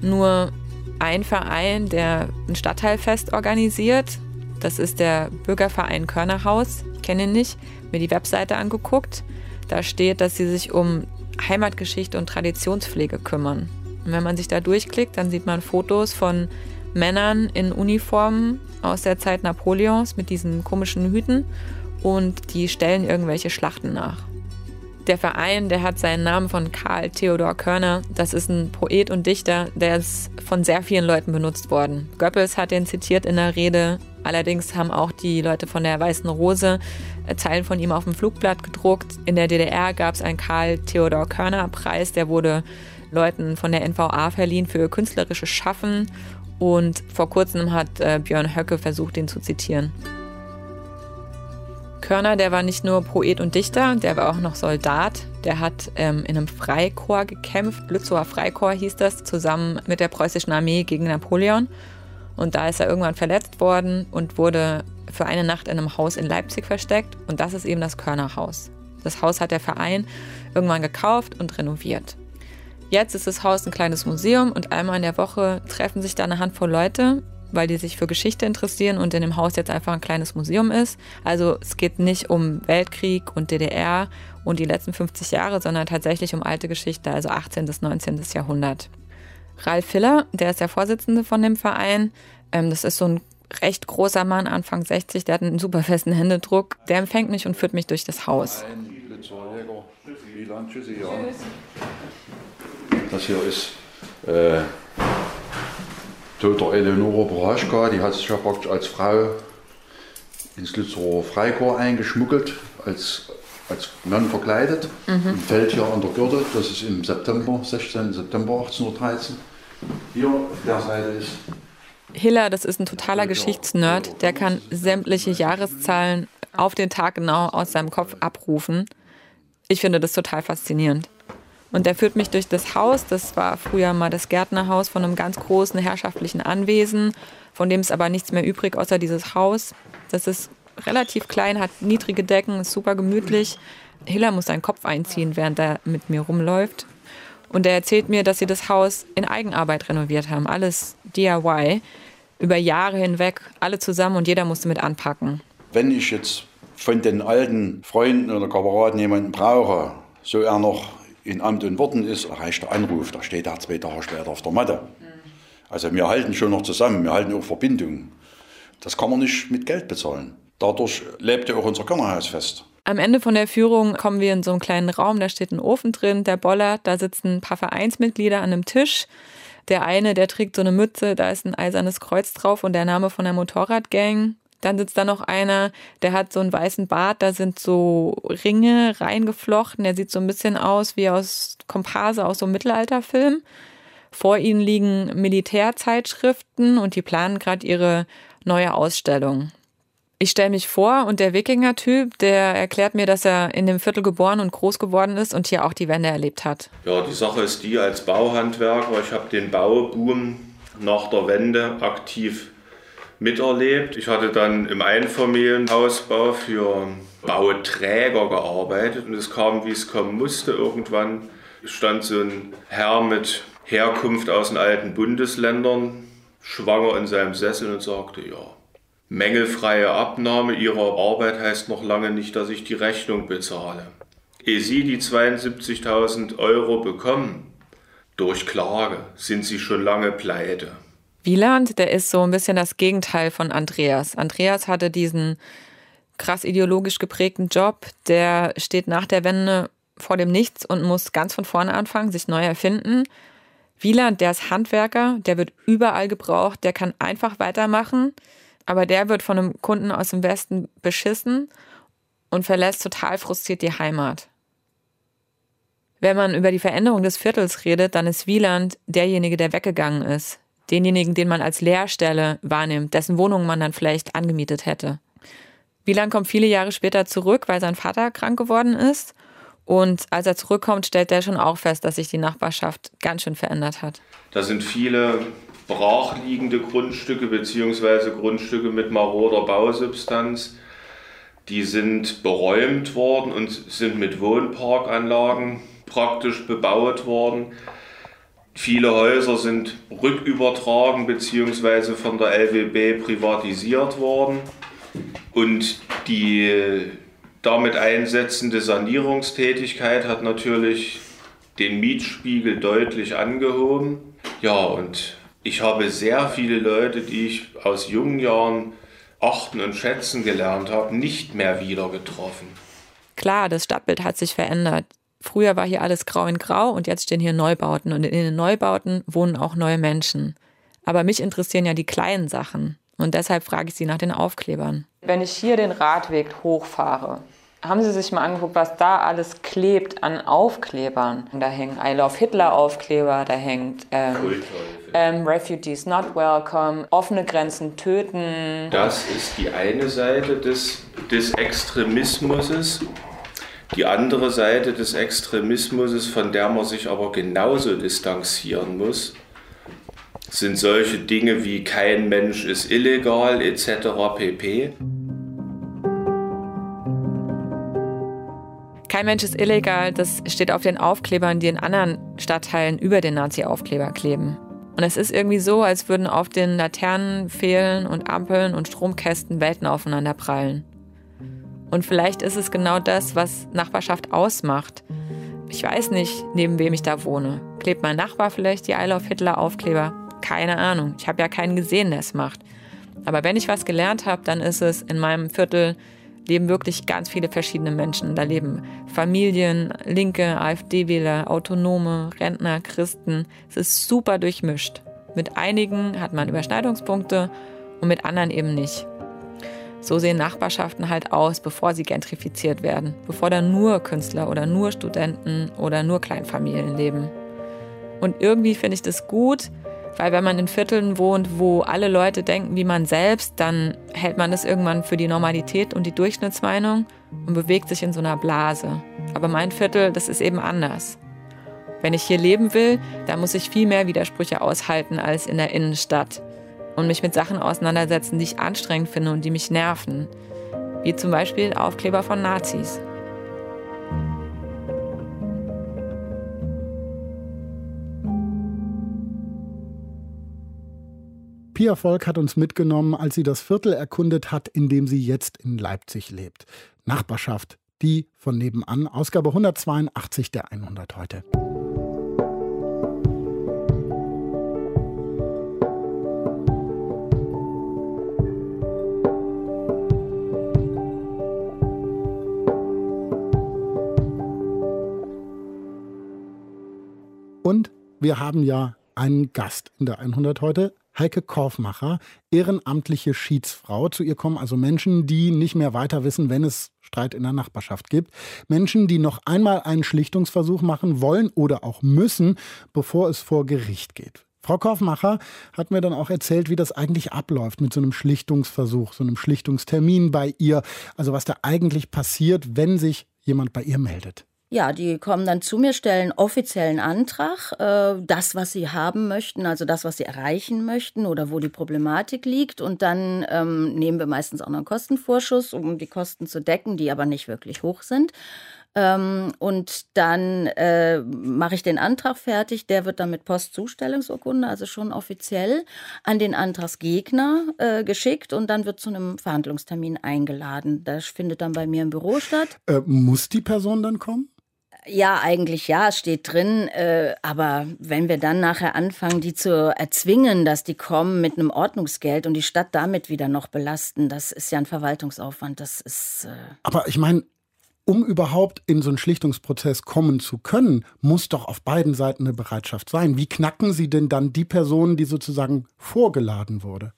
nur einen Verein, der ein Stadtteilfest organisiert. Das ist der Bürgerverein Körnerhaus. Ich kenne ihn nicht, mir die Webseite angeguckt. Da steht, dass sie sich um Heimatgeschichte und Traditionspflege kümmern. Und wenn man sich da durchklickt, dann sieht man Fotos von Männern in Uniformen aus der Zeit Napoleons mit diesen komischen Hüten und die stellen irgendwelche Schlachten nach. Der Verein, der hat seinen Namen von Karl Theodor Körner. Das ist ein Poet und Dichter, der ist von sehr vielen Leuten benutzt worden. Goebbels hat den zitiert in der Rede. Allerdings haben auch die Leute von der Weißen Rose äh, Zeilen von ihm auf dem Flugblatt gedruckt. In der DDR gab es einen Karl Theodor Körner Preis, der wurde Leuten von der NVA verliehen für künstlerisches Schaffen. Und vor kurzem hat äh, Björn Höcke versucht, den zu zitieren. Körner, der war nicht nur Poet und Dichter, der war auch noch Soldat. Der hat ähm, in einem Freikorps gekämpft, Lützower Freikorps hieß das, zusammen mit der preußischen Armee gegen Napoleon. Und da ist er irgendwann verletzt worden und wurde für eine Nacht in einem Haus in Leipzig versteckt. Und das ist eben das Körnerhaus. Das Haus hat der Verein irgendwann gekauft und renoviert. Jetzt ist das Haus ein kleines Museum und einmal in der Woche treffen sich da eine Handvoll Leute, weil die sich für Geschichte interessieren und in dem Haus jetzt einfach ein kleines Museum ist. Also es geht nicht um Weltkrieg und DDR und die letzten 50 Jahre, sondern tatsächlich um alte Geschichte, also 18. bis 19. Jahrhundert. Ralf Filler, der ist der Vorsitzende von dem Verein. Ähm, das ist so ein recht großer Mann, Anfang 60, der hat einen super festen Händedruck. Der empfängt mich und führt mich durch das Haus. Das hier ist äh, Toter Eleonore Boraschka, die hat sich ja praktisch als Frau ins Lützerer Freikorps eingeschmuggelt, als, als Mann verkleidet Mhm. fällt hier an der Gürtel. Das ist im September, 16. September 1813. Hier auf der Seite ist Hiller, das ist ein totaler Geschichtsnerd, der kann sämtliche Jahreszahlen auf den Tag genau aus seinem Kopf abrufen. Ich finde das total faszinierend. Und der führt mich durch das Haus. Das war früher mal das Gärtnerhaus von einem ganz großen herrschaftlichen Anwesen, von dem ist aber nichts mehr übrig außer dieses Haus. Das ist relativ klein, hat niedrige Decken, ist super gemütlich. Hiller muss seinen Kopf einziehen, während er mit mir rumläuft. Und er erzählt mir, dass sie das Haus in Eigenarbeit renoviert haben. Alles DIY. Über Jahre hinweg, alle zusammen und jeder musste mit anpacken. wenn ich jetzt von den alten Freunden oder Kameraden jemanden brauche, so er noch in Amt und Worten ist, erreicht der Anruf, da steht er zwei Tage später auf der Matte. Also wir halten schon noch zusammen, wir halten auch Verbindungen. Das kann man nicht mit Geld bezahlen. Dadurch lebt ja auch unser Körnerhaus fest. Am Ende von der Führung kommen wir in so einen kleinen Raum, da steht ein Ofen drin, der Boller, da sitzen ein paar Vereinsmitglieder an einem Tisch. Der eine, der trägt so eine Mütze, da ist ein eisernes Kreuz drauf und der Name von der Motorradgang. Dann sitzt da noch einer, der hat so einen weißen Bart, da sind so Ringe reingeflochten. Der sieht so ein bisschen aus wie aus Komparse aus so einem Mittelalterfilm. Vor ihnen liegen Militärzeitschriften und die planen gerade ihre neue Ausstellung. Ich stelle mich vor und der Wikinger-Typ, der erklärt mir, dass er in dem Viertel geboren und groß geworden ist und hier auch die Wende erlebt hat. Ja, die Sache ist die, als Bauhandwerker, ich habe den Bauboom nach der Wende aktiv miterlebt. Ich hatte dann im Einfamilienhausbau für Bauträger gearbeitet und es kam, wie es kommen musste. Irgendwann stand so ein Herr mit Herkunft aus den alten Bundesländern schwanger in seinem Sessel und sagte, ja, Mängelfreie Abnahme Ihrer Arbeit heißt noch lange nicht, dass ich die Rechnung bezahle. Ehe Sie die 72.000 Euro bekommen, durch Klage, sind Sie schon lange pleite. Wieland, der ist so ein bisschen das Gegenteil von Andreas. Andreas hatte diesen krass ideologisch geprägten Job, der steht nach der Wende vor dem Nichts und muss ganz von vorne anfangen, sich neu erfinden. Wieland, der ist Handwerker, der wird überall gebraucht, der kann einfach weitermachen aber der wird von einem Kunden aus dem Westen beschissen und verlässt total frustriert die Heimat. Wenn man über die Veränderung des Viertels redet, dann ist Wieland derjenige, der weggegangen ist. Denjenigen, den man als Leerstelle wahrnimmt, dessen Wohnung man dann vielleicht angemietet hätte. Wieland kommt viele Jahre später zurück, weil sein Vater krank geworden ist. Und als er zurückkommt, stellt er schon auch fest, dass sich die Nachbarschaft ganz schön verändert hat. Da sind viele brachliegende Grundstücke bzw. Grundstücke mit maroder Bausubstanz. Die sind beräumt worden und sind mit Wohnparkanlagen praktisch bebaut worden. Viele Häuser sind rückübertragen bzw. von der LWB privatisiert worden. Und die damit einsetzende Sanierungstätigkeit hat natürlich den Mietspiegel deutlich angehoben. Ja, und ich habe sehr viele Leute, die ich aus jungen Jahren achten und schätzen gelernt habe, nicht mehr wieder getroffen. Klar, das Stadtbild hat sich verändert. Früher war hier alles grau in grau und jetzt stehen hier Neubauten und in den Neubauten wohnen auch neue Menschen. Aber mich interessieren ja die kleinen Sachen und deshalb frage ich Sie nach den Aufklebern. Wenn ich hier den Radweg hochfahre, haben Sie sich mal angeguckt, was da alles klebt an Aufklebern? Da hängen I Love Hitler Aufkleber, da hängt ähm, ähm, Refugees Not Welcome, offene Grenzen töten. Das ist die eine Seite des, des Extremismus. Die andere Seite des Extremismus, von der man sich aber genauso distanzieren muss, sind solche Dinge wie kein Mensch ist illegal etc. pp. Kein Mensch ist illegal, das steht auf den Aufklebern, die in anderen Stadtteilen über den Nazi-Aufkleber kleben. Und es ist irgendwie so, als würden auf den Laternen, Fehlen und Ampeln und Stromkästen Welten aufeinander prallen. Und vielleicht ist es genau das, was Nachbarschaft ausmacht. Ich weiß nicht, neben wem ich da wohne. Klebt mein Nachbar vielleicht die I Love Hitler Aufkleber? Keine Ahnung. Ich habe ja keinen gesehen, der es macht. Aber wenn ich was gelernt habe, dann ist es in meinem Viertel leben wirklich ganz viele verschiedene Menschen. Da leben Familien, Linke, AfD-Wähler, Autonome, Rentner, Christen. Es ist super durchmischt. Mit einigen hat man Überschneidungspunkte und mit anderen eben nicht. So sehen Nachbarschaften halt aus, bevor sie gentrifiziert werden, bevor da nur Künstler oder nur Studenten oder nur Kleinfamilien leben. Und irgendwie finde ich das gut, weil wenn man in Vierteln wohnt, wo alle Leute denken wie man selbst, dann hält man das irgendwann für die Normalität und die Durchschnittsmeinung und bewegt sich in so einer Blase. Aber mein Viertel, das ist eben anders. Wenn ich hier leben will, dann muss ich viel mehr Widersprüche aushalten als in der Innenstadt und mich mit Sachen auseinandersetzen, die ich anstrengend finde und die mich nerven. Wie zum Beispiel Aufkleber von Nazis. Pia Volk hat uns mitgenommen, als sie das Viertel erkundet hat, in dem sie jetzt in Leipzig lebt. Nachbarschaft, die von nebenan, Ausgabe 182 der 100 heute. Und wir haben ja einen Gast in der 100 heute. Heike Korfmacher, ehrenamtliche Schiedsfrau. Zu ihr kommen also Menschen, die nicht mehr weiter wissen, wenn es Streit in der Nachbarschaft gibt. Menschen, die noch einmal einen Schlichtungsversuch machen wollen oder auch müssen, bevor es vor Gericht geht. Frau Korfmacher hat mir dann auch erzählt, wie das eigentlich abläuft mit so einem Schlichtungsversuch, so einem Schlichtungstermin bei ihr. Also was da eigentlich passiert, wenn sich jemand bei ihr meldet. Ja, die kommen dann zu mir, stellen offiziellen Antrag, äh, das, was sie haben möchten, also das, was sie erreichen möchten oder wo die Problematik liegt. Und dann ähm, nehmen wir meistens auch noch einen Kostenvorschuss, um die Kosten zu decken, die aber nicht wirklich hoch sind. Ähm, und dann äh, mache ich den Antrag fertig. Der wird dann mit Postzustellungsurkunde, also schon offiziell, an den Antragsgegner äh, geschickt und dann wird zu einem Verhandlungstermin eingeladen. Das findet dann bei mir im Büro statt. Äh, muss die Person dann kommen? Ja, eigentlich ja, es steht drin. Äh, aber wenn wir dann nachher anfangen, die zu erzwingen, dass die kommen mit einem Ordnungsgeld und die Stadt damit wieder noch belasten, das ist ja ein Verwaltungsaufwand. Das ist. Äh aber ich meine, um überhaupt in so einen Schlichtungsprozess kommen zu können, muss doch auf beiden Seiten eine Bereitschaft sein. Wie knacken Sie denn dann die Person, die sozusagen vorgeladen wurde?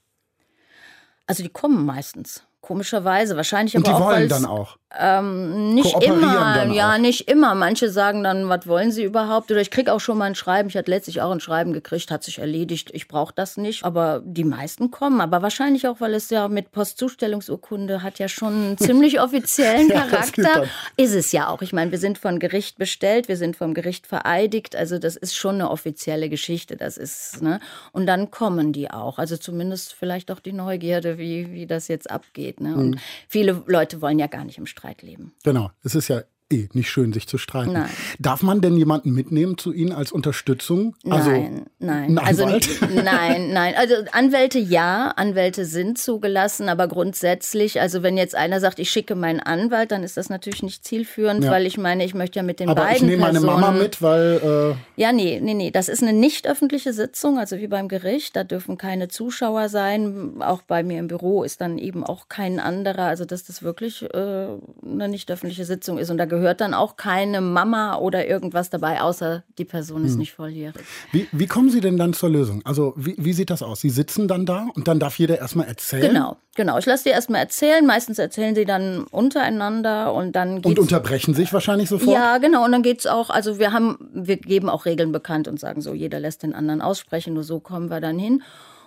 Also die kommen meistens. Komischerweise, wahrscheinlich und aber die auch. wollen dann auch. Ähm, nicht immer, ja, nicht immer. Manche sagen dann, was wollen sie überhaupt? Oder ich kriege auch schon mal ein Schreiben. Ich hatte letztlich auch ein Schreiben gekriegt, hat sich erledigt. Ich brauche das nicht. Aber die meisten kommen. Aber wahrscheinlich auch, weil es ja mit Postzustellungsurkunde hat ja schon einen ziemlich offiziellen Charakter. ist es ja auch. Ich meine, wir sind von Gericht bestellt, wir sind vom Gericht vereidigt. Also das ist schon eine offizielle Geschichte. Das ist, ne? Und dann kommen die auch. Also zumindest vielleicht auch die Neugierde, wie, wie das jetzt abgeht. Ne? Und mhm. viele Leute wollen ja gar nicht im Streit leben. Genau, es ist ja eh nicht schön, sich zu streiten. Nein. Darf man denn jemanden mitnehmen zu Ihnen als Unterstützung? Also nein, nein. Also nein, nein. Also Anwälte ja, Anwälte sind zugelassen, aber grundsätzlich, also wenn jetzt einer sagt, ich schicke meinen Anwalt, dann ist das natürlich nicht zielführend, ja. weil ich meine, ich möchte ja mit den aber beiden ich nehme meine Mama mit, weil äh ja, nee, nee, nee. Das ist eine nicht öffentliche Sitzung, also wie beim Gericht. Da dürfen keine Zuschauer sein. Auch bei mir im Büro ist dann eben auch kein anderer. Also dass das wirklich äh, eine nicht öffentliche Sitzung ist und da gehört dann auch keine Mama oder irgendwas dabei, außer die Person ist hm. nicht volljährig. Wie, wie kommen Sie denn dann zur Lösung? Also wie, wie sieht das aus? Sie sitzen dann da und dann darf jeder erstmal erzählen? Genau, genau. Ich lasse die erstmal erzählen. Meistens erzählen sie dann untereinander und dann Und unterbrechen sich wahrscheinlich sofort? Ja, genau. Und dann geht es auch, also wir haben, wir geben auch Regeln bekannt und sagen so, jeder lässt den anderen aussprechen, nur so kommen wir dann hin.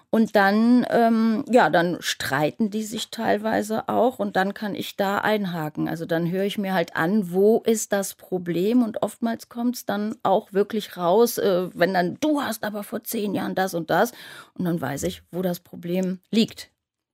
Und dann, ähm, ja, dann streiten die sich teilweise auch und dann kann ich da einhaken. Also dann höre ich mir halt an, wo ist das Problem und oftmals kommt es dann auch wirklich raus, äh, wenn dann du hast aber vor zehn Jahren das und das und dann weiß ich, wo das Problem liegt.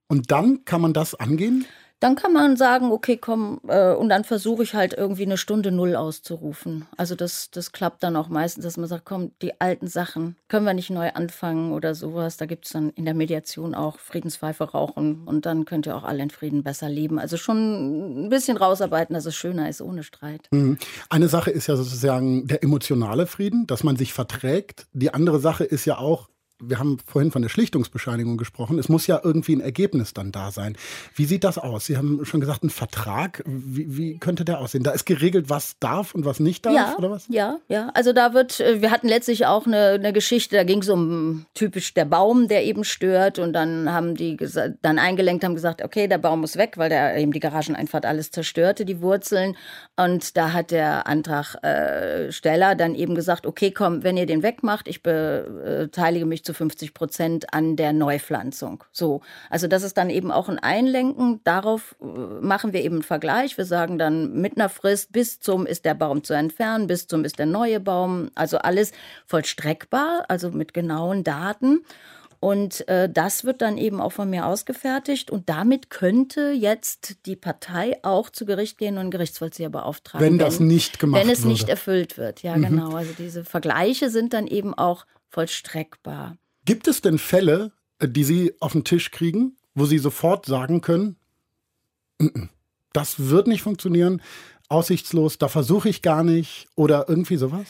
Und dann kann man das angehen? Dann kann man sagen, okay, komm, äh, und dann versuche ich halt irgendwie eine Stunde Null auszurufen. Also das, das klappt dann auch meistens, dass man sagt, komm, die alten Sachen können wir nicht neu anfangen oder sowas. Da gibt es dann in der Mediation auch Friedenspfeife rauchen und dann könnt ihr auch alle in Frieden besser leben. Also schon ein bisschen rausarbeiten, dass es schöner ist ohne Streit. Mhm. Eine Sache ist ja sozusagen der emotionale Frieden, dass man sich verträgt. Die andere Sache ist ja auch, wir haben vorhin von der Schlichtungsbescheinigung gesprochen. Es muss ja irgendwie ein Ergebnis dann da sein. Wie sieht das aus? Sie haben schon gesagt, ein Vertrag. Wie, wie könnte der aussehen? Da ist geregelt, was darf und was nicht darf, ja, oder was? Ja, ja. Also da wird, äh, wir hatten letztlich auch eine, eine Geschichte, da ging es um typisch der Baum, der eben stört. Und dann haben die dann eingelenkt, haben gesagt, okay, der Baum muss weg, weil der eben die Garageneinfahrt alles zerstörte, die Wurzeln. Und da hat der Antragsteller äh, dann eben gesagt, okay, komm, wenn ihr den wegmacht, ich beteilige mich zu 50 Prozent an der Neupflanzung. So, also das ist dann eben auch ein Einlenken. Darauf äh, machen wir eben einen Vergleich. Wir sagen dann mit einer Frist bis zum ist der Baum zu entfernen, bis zum ist der neue Baum. Also alles vollstreckbar, also mit genauen Daten. Und äh, das wird dann eben auch von mir ausgefertigt. Und damit könnte jetzt die Partei auch zu Gericht gehen und Gerichtsvollzieher beauftragen. Wenn das nicht gemacht wird. Wenn es würde. nicht erfüllt wird, ja, mhm. genau. Also diese Vergleiche sind dann eben auch vollstreckbar. Gibt es denn Fälle, äh, die Sie auf den Tisch kriegen, wo Sie sofort sagen können, N -n, das wird nicht funktionieren, aussichtslos, da versuche ich gar nicht oder irgendwie sowas?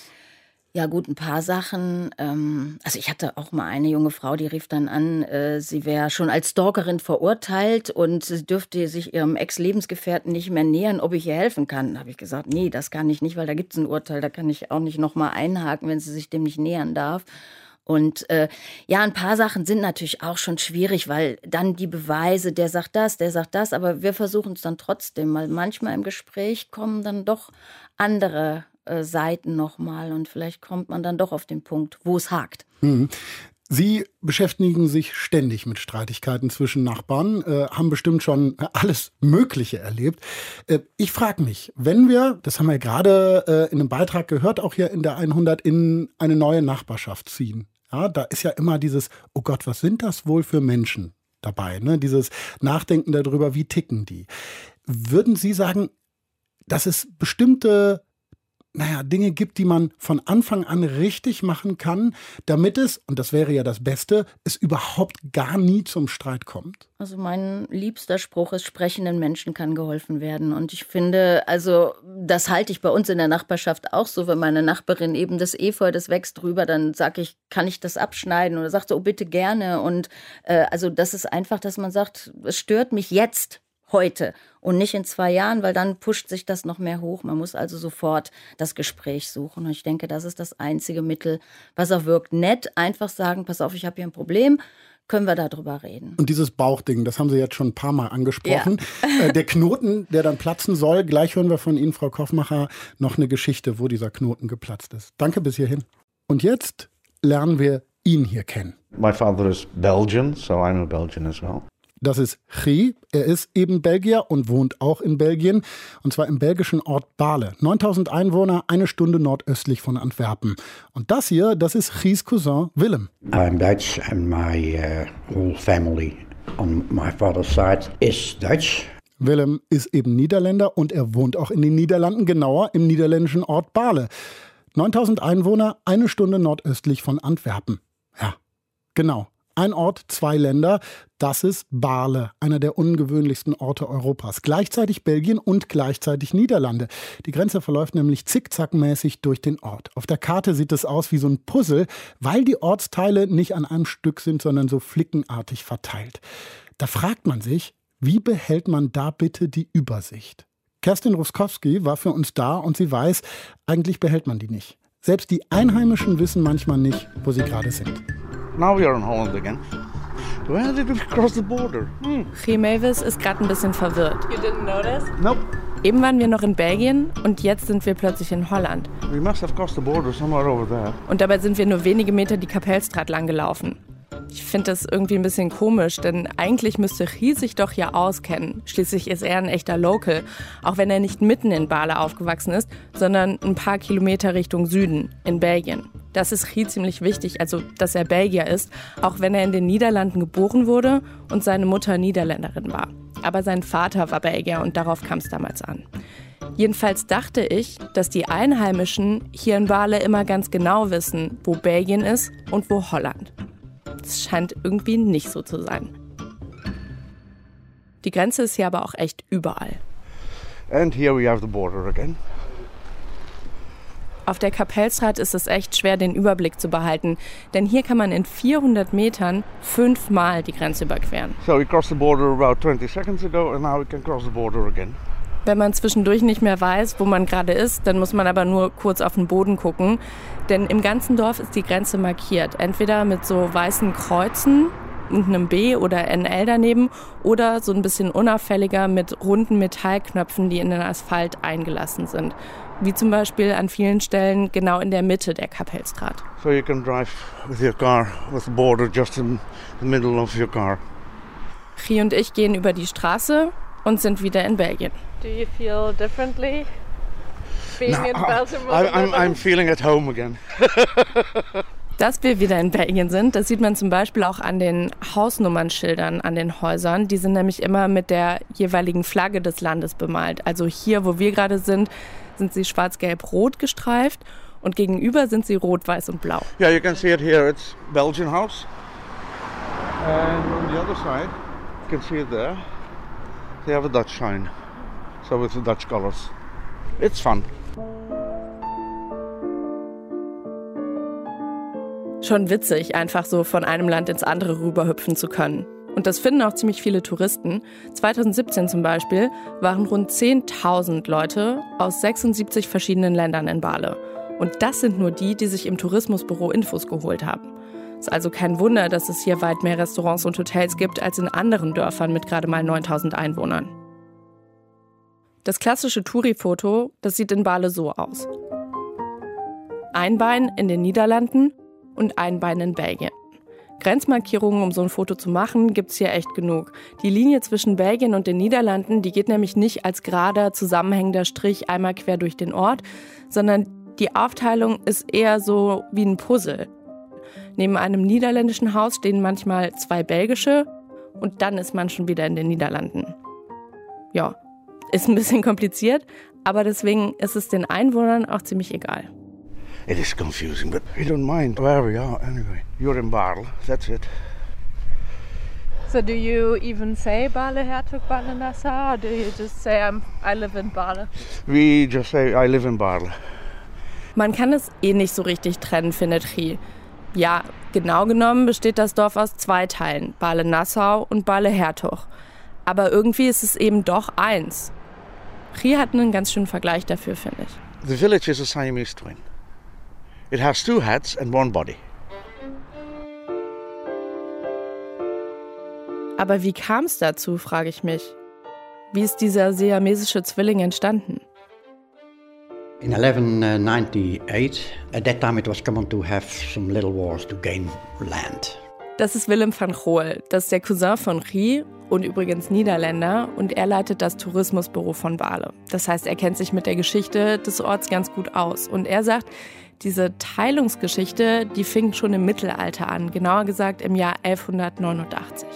Ja gut, ein paar Sachen. Ähm, also ich hatte auch mal eine junge Frau, die rief dann an, äh, sie wäre schon als Stalkerin verurteilt und sie dürfte sich ihrem Ex-Lebensgefährten nicht mehr nähern, ob ich ihr helfen kann. Da habe ich gesagt, nee, das kann ich nicht, weil da gibt es ein Urteil, da kann ich auch nicht nochmal einhaken, wenn sie sich dem nicht nähern darf. Und äh, ja, ein paar Sachen sind natürlich auch schon schwierig, weil dann die Beweise, der sagt das, der sagt das, aber wir versuchen es dann trotzdem, weil manchmal im Gespräch kommen dann doch andere äh, Seiten nochmal und vielleicht kommt man dann doch auf den Punkt, wo es hakt. Mhm. Sie beschäftigen sich ständig mit Streitigkeiten zwischen Nachbarn, äh, haben bestimmt schon alles Mögliche erlebt. Äh, ich frage mich, wenn wir, das haben wir gerade äh, in einem Beitrag gehört, auch hier in der 100, in eine neue Nachbarschaft ziehen. Ja, da ist ja immer dieses, oh Gott, was sind das wohl für Menschen dabei? Ne? Dieses Nachdenken darüber, wie ticken die. Würden Sie sagen, dass es bestimmte naja, Dinge gibt, die man von Anfang an richtig machen kann, damit es, und das wäre ja das Beste, es überhaupt gar nie zum Streit kommt? Also mein liebster Spruch ist, sprechenden Menschen kann geholfen werden. Und ich finde, also das halte ich bei uns in der Nachbarschaft auch so, wenn meine Nachbarin eben das Efeu, das wächst drüber, dann sage ich, kann ich das abschneiden? Oder sagt sie, oh bitte gerne. Und äh, also das ist einfach, dass man sagt, es stört mich jetzt heute und nicht in zwei Jahren, weil dann pusht sich das noch mehr hoch. Man muss also sofort das Gespräch suchen. Und ich denke, das ist das einzige Mittel, was auch wirkt. Nett einfach sagen, pass auf, ich habe hier ein Problem können wir darüber reden. Und dieses Bauchding, das haben Sie jetzt schon ein paar Mal angesprochen. Ja. Äh, der Knoten, der dann platzen soll, gleich hören wir von Ihnen, Frau Koffmacher, noch eine Geschichte, wo dieser Knoten geplatzt ist. Danke bis hierhin. Und jetzt lernen wir ihn hier kennen. My father is Belgian, so I'm a Belgian as well. Das ist Chi. Er ist eben Belgier und wohnt auch in Belgien. Und zwar im belgischen Ort Bale. 9000 Einwohner, eine Stunde nordöstlich von Antwerpen. Und das hier, das ist Chis Cousin Willem. I'm Dutch and my uh, whole family on my father's side is Dutch. Willem ist eben Niederländer und er wohnt auch in den Niederlanden, genauer im niederländischen Ort Bale. 9000 Einwohner, eine Stunde nordöstlich von Antwerpen. Ja, genau. Ein Ort, zwei Länder. Das ist Bale, einer der ungewöhnlichsten Orte Europas. Gleichzeitig Belgien und gleichzeitig Niederlande. Die Grenze verläuft nämlich zickzackmäßig durch den Ort. Auf der Karte sieht es aus wie so ein Puzzle, weil die Ortsteile nicht an einem Stück sind, sondern so flickenartig verteilt. Da fragt man sich, wie behält man da bitte die Übersicht? Kerstin Ruskowski war für uns da und sie weiß, eigentlich behält man die nicht. Selbst die Einheimischen wissen manchmal nicht, wo sie gerade sind. Now we are in Holland again. Where did we cross the border? Hm. G. Mavis ist gerade ein bisschen verwirrt. You didn't notice? Nope. Eben waren wir noch in Belgien und jetzt sind wir plötzlich in Holland. We must have crossed the border somewhere over there. Und dabei sind wir nur wenige Meter die Kapellstraat lang gelaufen. Ich finde das irgendwie ein bisschen komisch, denn eigentlich müsste Ries sich doch hier auskennen. Schließlich ist er ein echter Local, auch wenn er nicht mitten in Bale aufgewachsen ist, sondern ein paar Kilometer Richtung Süden, in Belgien. Das ist Ries ziemlich wichtig, also dass er Belgier ist, auch wenn er in den Niederlanden geboren wurde und seine Mutter Niederländerin war. Aber sein Vater war Belgier und darauf kam es damals an. Jedenfalls dachte ich, dass die Einheimischen hier in Bale immer ganz genau wissen, wo Belgien ist und wo Holland. Das scheint irgendwie nicht so zu sein. Die Grenze ist hier aber auch echt überall. And here we have the border again. Auf der Kapellstraat ist es echt schwer, den Überblick zu behalten, denn hier kann man in 400 Metern fünfmal die Grenze überqueren. So we crossed the border about 20 seconds ago and now we can cross the border again. Wenn man zwischendurch nicht mehr weiß, wo man gerade ist, dann muss man aber nur kurz auf den Boden gucken. Denn im ganzen Dorf ist die Grenze markiert. Entweder mit so weißen Kreuzen und einem B oder NL daneben oder so ein bisschen unauffälliger mit runden Metallknöpfen, die in den Asphalt eingelassen sind. Wie zum Beispiel an vielen Stellen genau in der Mitte der Kapellstraat. So you can drive with your car with the border just in the middle of your car. Chi und ich gehen über die Straße und sind wieder in Belgien. Do you feel differently being No, in Belgium? I, I'm, I'm feeling at home again. Dass wir wieder in Belgien sind, das sieht man zum Beispiel auch an den Hausnummernschildern an den Häusern. Die sind nämlich immer mit der jeweiligen Flagge des Landes bemalt. Also hier, wo wir gerade sind, sind sie schwarz-gelb-rot gestreift und gegenüber sind sie rot, weiß und blau. Yeah, you can see it here. It's Belgian house. And on the other side, you can see it there. They have a Dutch sign. So with the Dutch colors. It's fun. Schon witzig, einfach so von einem Land ins andere rüberhüpfen zu können. Und das finden auch ziemlich viele Touristen. 2017 zum Beispiel waren rund 10.000 Leute aus 76 verschiedenen Ländern in Bale. Und das sind nur die, die sich im Tourismusbüro Infos geholt haben. Ist also kein Wunder, dass es hier weit mehr Restaurants und Hotels gibt als in anderen Dörfern mit gerade mal 9000 Einwohnern. Das klassische Touri-Foto, das sieht in Bale so aus. Ein Bein in den Niederlanden und ein Bein in Belgien. Grenzmarkierungen, um so ein Foto zu machen, gibt es hier echt genug. Die Linie zwischen Belgien und den Niederlanden, die geht nämlich nicht als gerader, zusammenhängender Strich einmal quer durch den Ort, sondern die Aufteilung ist eher so wie ein Puzzle. Neben einem niederländischen Haus stehen manchmal zwei belgische und dann ist man schon wieder in den Niederlanden. Ja, ist ein bisschen kompliziert, aber deswegen ist es den Einwohnern auch ziemlich egal. It is confusing, but we don't mind where we are anyway. You're in Barle, that's it. So do you even say Bale Hertog Bale Nassau or do you just say I'm, I live in Bale? We just say I live in Barle. Man kann es eh nicht so richtig trennen, findet Chi. Ja, genau genommen besteht das Dorf aus zwei Teilen, Bale Nassau und Bale Hertog. Aber irgendwie ist es eben doch eins. Chi hat einen ganz schönen Vergleich dafür, finde ich. The village is a Siamese twin. It has two heads and one body. Aber wie kam es dazu, frage ich mich. Wie ist dieser siamesische Zwilling entstanden? In 1198, at that time it was common to have some little wars to gain land. Das ist Willem van Gool. Das ist der Cousin von Rie und übrigens Niederländer und er leitet das Tourismusbüro von Bale. Das heißt, er kennt sich mit der Geschichte des Orts ganz gut aus und er sagt, diese Teilungsgeschichte, die fing schon im Mittelalter an, genauer gesagt im Jahr 1189.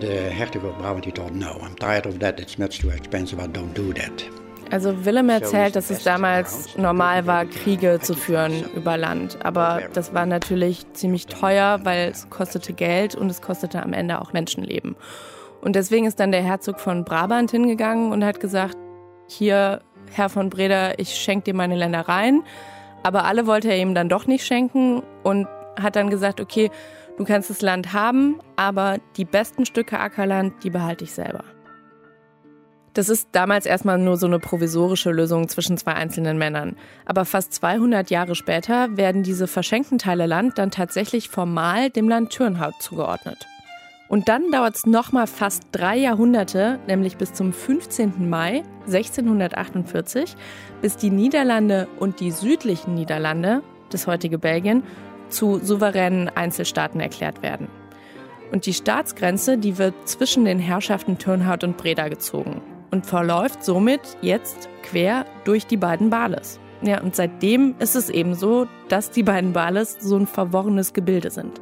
The Hertog of Brabant thought, no, I'm tired of that, it's much too expensive, I don't do that. Also Willem erzählt, dass es damals normal war, Kriege zu führen über Land. Aber das war natürlich ziemlich teuer, weil es kostete Geld und es kostete am Ende auch Menschenleben. Und deswegen ist dann der Herzog von Brabant hingegangen und hat gesagt, hier, Herr von Breda, ich schenke dir meine Ländereien. Aber alle wollte er ihm dann doch nicht schenken und hat dann gesagt, okay, du kannst das Land haben, aber die besten Stücke Ackerland, die behalte ich selber. Das ist damals erstmal nur so eine provisorische Lösung zwischen zwei einzelnen Männern. Aber fast 200 Jahre später werden diese verschenkten Teile Land dann tatsächlich formal dem Land Türnhaut zugeordnet. Und dann dauert es nochmal fast drei Jahrhunderte, nämlich bis zum 15. Mai 1648, bis die Niederlande und die südlichen Niederlande, das heutige Belgien, zu souveränen Einzelstaaten erklärt werden. Und die Staatsgrenze, die wird zwischen den Herrschaften Turnhout und Breda gezogen und verläuft somit jetzt quer durch die beiden Bales. Ja, und seitdem ist es eben so, dass die beiden Bales so ein verworrenes Gebilde sind.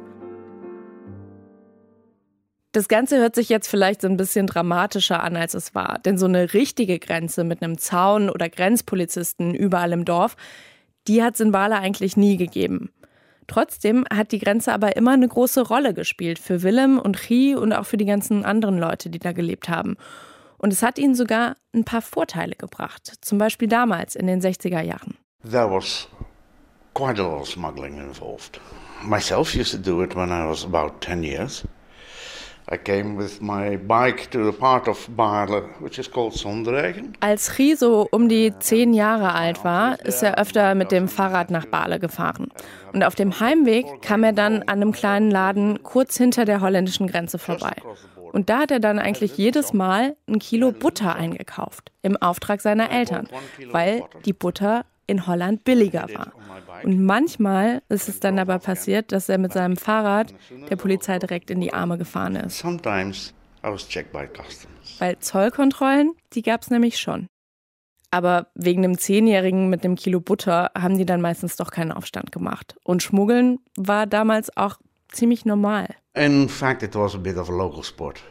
Das Ganze hört sich jetzt vielleicht so ein bisschen dramatischer an, als es war. Denn so eine richtige Grenze mit einem Zaun oder Grenzpolizisten überall im Dorf, die hat es in Bala eigentlich nie gegeben. Trotzdem hat die Grenze aber immer eine große Rolle gespielt für Willem und Chi und auch für die ganzen anderen Leute, die da gelebt haben. Und es hat ihnen sogar ein paar Vorteile gebracht. Zum Beispiel damals in den 60er Jahren. There was quite a lot of smuggling involved. Myself used to do it when I was about 10 years. Als Riso um die zehn Jahre alt war, ist er öfter mit dem Fahrrad nach Barle gefahren. Und auf dem Heimweg kam er dann an einem kleinen Laden kurz hinter der holländischen Grenze vorbei. Und da hat er dann eigentlich jedes Mal ein Kilo Butter eingekauft, im Auftrag seiner Eltern, weil die Butter in Holland billiger war. Und manchmal ist es dann aber passiert, dass er mit seinem Fahrrad der Polizei direkt in die Arme gefahren ist. Weil Zollkontrollen, die gab es nämlich schon. Aber wegen einem Zehnjährigen mit einem Kilo Butter haben die dann meistens doch keinen Aufstand gemacht. Und Schmuggeln war damals auch ziemlich normal. In fact, it was a bit of a local sport.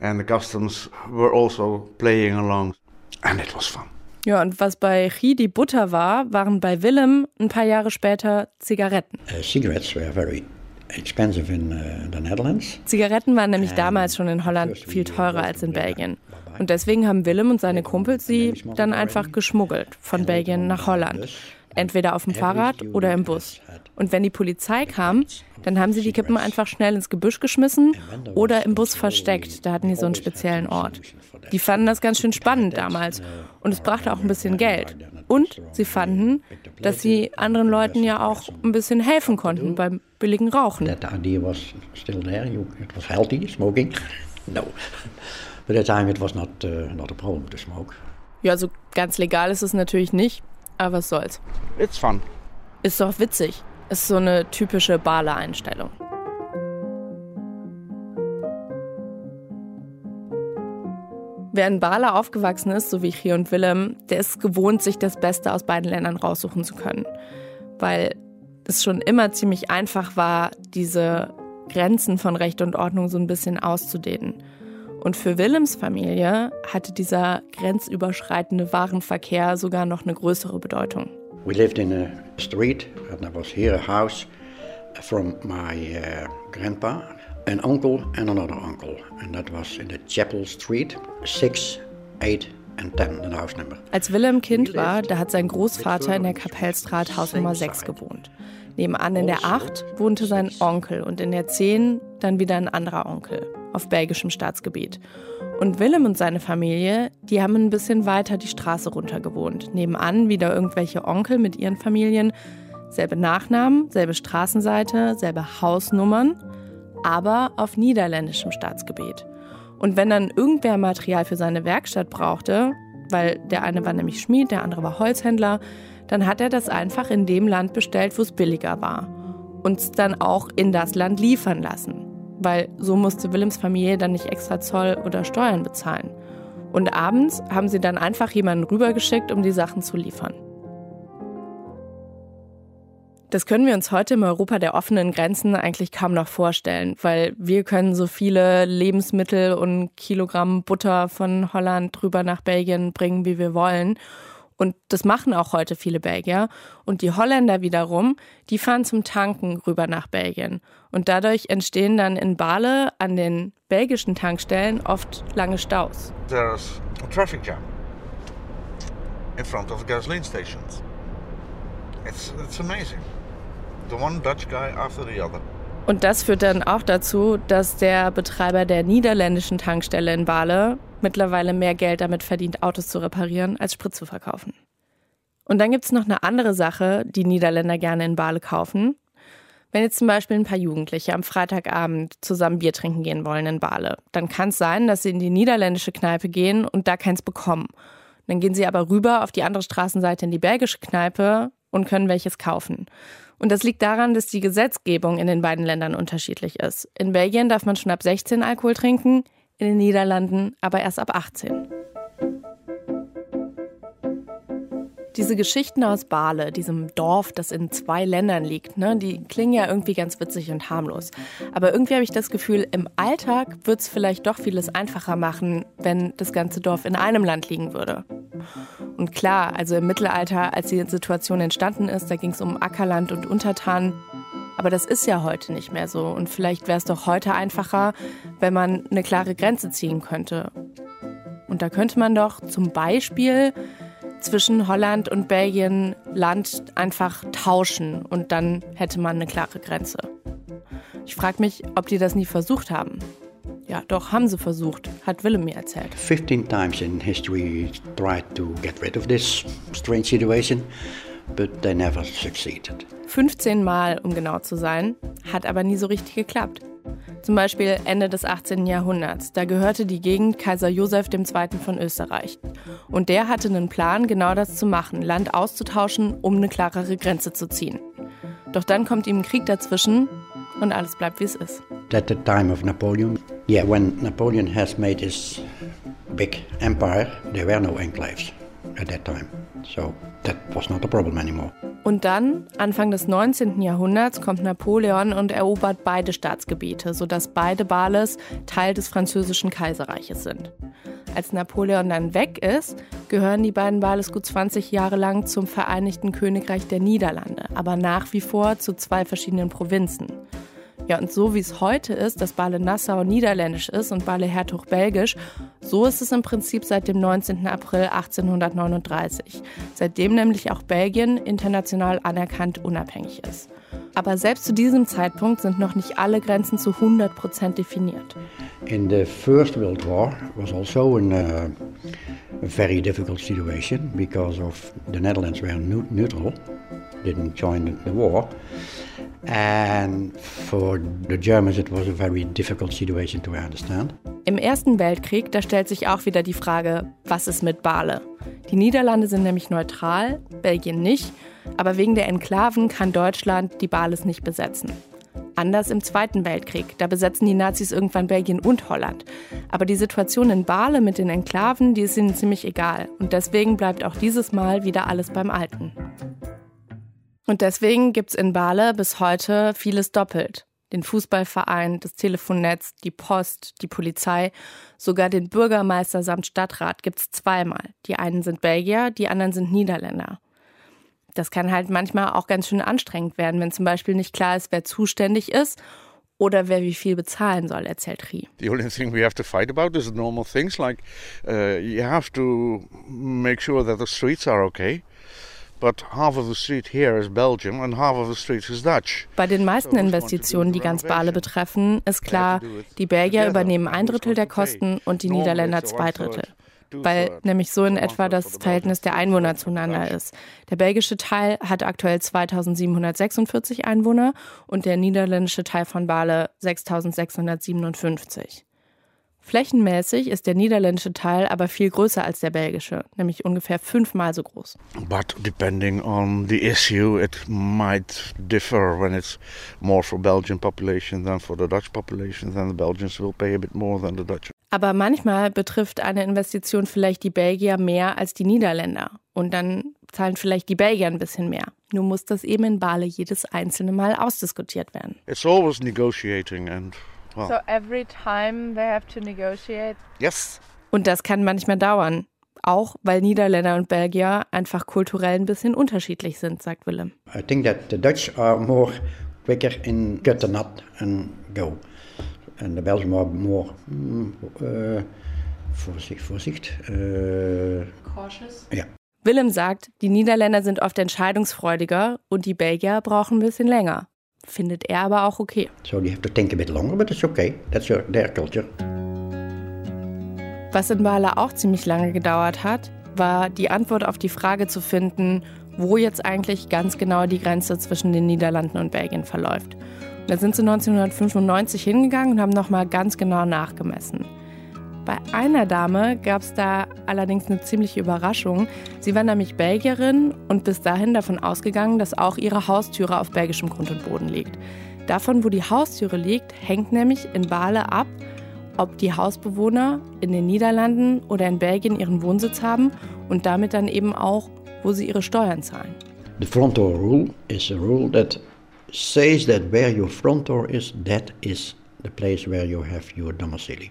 And the customs were also playing along. And it was fun. Ja, und was bei Chi die Butter war, waren bei Willem ein paar Jahre später Zigaretten. Uh, cigarettes were very expensive in uh, the Netherlands. Zigaretten waren nämlich damals schon in Holland viel teurer als in Belgien. Und deswegen haben Willem und seine Kumpels sie dann einfach geschmuggelt von Belgien nach Holland. Entweder auf dem Fahrrad oder im Bus. Und wenn die Polizei kam, dann haben sie die Kippen einfach schnell ins Gebüsch geschmissen oder im Bus versteckt. Da hatten die so einen speziellen Ort. Die fanden das ganz schön spannend damals. Und es brachte auch ein bisschen Geld. Und sie fanden, dass sie anderen Leuten ja auch ein bisschen helfen konnten beim billigen Rauchen. That idea was still there. You, it was healthy, smoking. No. But at the time it was not, uh, not a problem to smoke. Ja, so ganz legal ist es natürlich nicht, aber was soll's. It's fun. Ist doch witzig. Ist so eine typische Bale-Einstellung. Wer in Bala aufgewachsen ist, so wie Chi und Willem, der ist gewohnt, sich das Beste aus beiden Ländern raussuchen zu können. Weil es schon immer ziemlich einfach war, diese Grenzen von Recht und Ordnung so ein bisschen auszudehnen. Und für Willems Familie hatte dieser grenzüberschreitende Warenverkehr sogar noch eine größere Bedeutung. We lived in a street, and there was here a house from my uh, grandpa, an uncle and another uncle. And that was in the Chapel Street, 6, 8 and 10, the house number. Als Willem Kind war, da hat sein Großvater in der Kapellstraat Haus Nummer 6 gewohnt. Nebenan in der 8 wohnte sein Onkel und in der 10 dann wieder ein anderer Onkel auf belgischem Staatsgebiet. Und Willem und seine Familie, die haben ein bisschen weiter die Straße runter gewohnt. Nebenan wieder irgendwelche Onkel mit ihren Familien. Selbe Nachnamen, selbe Straßenseite, selbe Hausnummern, aber auf niederländischem Staatsgebiet. Und wenn dann irgendwer Material für seine Werkstatt brauchte, weil der eine war nämlich Schmied, der andere war Holzhändler, dann hat er das einfach in dem Land bestellt, wo es billiger war. Und es dann auch in das Land liefern lassen weil so musste Willems Familie dann nicht extra Zoll oder Steuern bezahlen. Und abends haben sie dann einfach jemanden rübergeschickt, um die Sachen zu liefern. Das können wir uns heute im Europa der offenen Grenzen eigentlich kaum noch vorstellen, weil wir können so viele Lebensmittel und Kilogramm Butter von Holland drüber nach Belgien bringen, wie wir wollen. Und das machen auch heute viele Belgier. Und die Holländer wiederum, die fahren zum Tanken rüber nach Belgien. Und dadurch entstehen dann in Bale an den belgischen Tankstellen oft lange Staus. There's a traffic jam in front of gasoline stations. It's, it's amazing. The one Dutch guy after the other. Und das führt dann auch dazu, dass der Betreiber der niederländischen Tankstelle in Bale mittlerweile mehr Geld damit verdient, Autos zu reparieren, als Sprit zu verkaufen. Und dann gibt es noch eine andere Sache, die Niederländer gerne in Bale kaufen. Wenn jetzt zum Beispiel ein paar Jugendliche am Freitagabend zusammen Bier trinken gehen wollen in Bale, dann kann es sein, dass sie in die niederländische Kneipe gehen und da keins bekommen. Dann gehen sie aber rüber auf die andere Straßenseite in die belgische Kneipe und können welches kaufen. Und das liegt daran, dass die Gesetzgebung in den beiden Ländern unterschiedlich ist. In Belgien darf man schon ab 16 Alkohol trinken, in den Niederlanden aber erst ab 18. Diese Geschichten aus Bale, diesem Dorf, das in zwei Ländern liegt, ne, die klingen ja irgendwie ganz witzig und harmlos. Aber irgendwie habe ich das Gefühl, im Alltag wird es vielleicht doch vieles einfacher machen, wenn das ganze Dorf in einem Land liegen würde. Und klar, also im Mittelalter, als die Situation entstanden ist, da ging es um Ackerland und Untertanen. Aber das ist ja heute nicht mehr so. Und vielleicht wäre es doch heute einfacher, wenn man eine klare Grenze ziehen könnte. Und da könnte man doch zum Beispiel zwischen Holland und Belgien Land einfach tauschen und dann hätte man eine klare Grenze. Ich frage mich, ob die das nie versucht haben. Ja, doch, haben sie versucht, hat Willem mir erzählt. 15 times in history tried to get rid of this strange situation, but they never succeeded. 15 Mal, um genau zu sein, hat aber nie so richtig geklappt. Zum Beispiel Ende des 18. Jahrhunderts. Da gehörte die Gegend Kaiser Joseph II. von Österreich. Und der hatte einen Plan, genau das zu machen, Land auszutauschen, um eine klarere Grenze zu ziehen. Doch dann kommt ihm ein Krieg dazwischen und alles bleibt wie es ist. At the time of Napoleon, yeah, when Napoleon has made his big empire, there were no enclaves at that time. So that was not a problem anymore. Und dann, Anfang des 19. Jahrhunderts, kommt Napoleon und erobert beide Staatsgebiete, sodass beide Bales Teil des französischen Kaiserreiches sind. Als Napoleon dann weg ist, gehören die beiden Bales gut 20 Jahre lang zum Vereinigten Königreich der Niederlande, aber nach wie vor zu zwei verschiedenen Provinzen. Ja, und so wie es heute ist, dass Bale-Nassau niederländisch ist und Bale-Hertog belgisch, so ist es im Prinzip seit dem 19. April 1839, seitdem nämlich auch Belgien international anerkannt unabhängig ist. Aber selbst zu diesem Zeitpunkt sind noch nicht alle Grenzen zu 100 Prozent definiert. In the First World War was also an, uh, a very difficult situation because of the Netherlands were neutral, didn't join the war. And for the Germans it was a very difficult situation to understand. Im Ersten Weltkrieg, da stellt sich auch wieder die Frage, was ist mit Bale? Die Niederlande sind nämlich neutral, Belgien nicht, aber wegen der Enklaven kann Deutschland die Bales nicht besetzen. Anders im Zweiten Weltkrieg, da besetzen die Nazis irgendwann Belgien und Holland. Aber die Situation in Bale mit den Enklaven, die ist ihnen ziemlich egal. Und deswegen bleibt auch dieses Mal wieder alles beim Alten. Und deswegen gibt es in Bale bis heute vieles doppelt. Den Fußballverein, das Telefonnetz, die Post, die Polizei, sogar den Bürgermeister samt Stadtrat gibt es zweimal. Die einen sind Belgier, die anderen sind Niederländer. Das kann halt manchmal auch ganz schön anstrengend werden, wenn zum Beispiel nicht klar ist, wer zuständig ist oder wer wie viel bezahlen soll, erzählt Rie. The only thing we have to fight about is normal things like uh, you have to make sure that the streets are okay. Bei den meisten Investitionen, die ganz Bale betreffen, ist klar, die Belgier übernehmen ein Drittel der Kosten und die Niederländer zwei Drittel. Weil nämlich so in etwa das Verhältnis der Einwohner zueinander ist. Der belgische Teil hat aktuell 2746 Einwohner und der niederländische Teil von Bale 6657. Flächenmäßig ist der niederländische Teil aber viel größer als der belgische, nämlich ungefähr fünfmal so groß. But depending on the issue, it might differ when it's more for Belgian population than for the Dutch population. Then the Belgians will pay a bit more than the Dutch. Aber manchmal betrifft eine Investition vielleicht die Belgier mehr als die Niederländer. Und dann zahlen vielleicht die Belgier ein bisschen mehr. Nur muss das eben in Bale jedes einzelne Mal ausdiskutiert werden. It's always negotiating and Well. So every time they have to negotiate. Yes. Und das kann manchmal dauern. Auch weil Niederländer und Belgier einfach kulturell ein bisschen unterschiedlich sind, sagt Willem. I think that the Dutch are more quicker in cut the nut and go. And the Belgians are more mm, uh, Vorsicht, Vorsicht. Uh, Cautious? Ja. Willem sagt, die Niederländer sind oft entscheidungsfreudiger und die Belgier brauchen ein bisschen länger findet er aber auch okay. So you have to think a bit longer, but it's okay. That's your, their culture. Was in Bala auch ziemlich lange gedauert hat, war die Antwort auf die Frage zu finden, wo jetzt eigentlich ganz genau die Grenze zwischen den Niederlanden und Belgien verläuft. Da sind sie 1995 hingegangen und haben nochmal ganz genau nachgemessen. Bei einer Dame gab es da allerdings eine ziemliche Überraschung. Sie war nämlich Belgierin und bis dahin davon ausgegangen, dass auch ihre Haustüre auf belgischem Grund und Boden liegt. Davon, wo die Haustüre liegt, hängt nämlich in Bale ab, ob die Hausbewohner in den Niederlanden oder in Belgien ihren Wohnsitz haben und damit dann eben auch, wo sie ihre Steuern zahlen. The front door rule is a rule that says that where your front door is, that is the place where you have your domicile.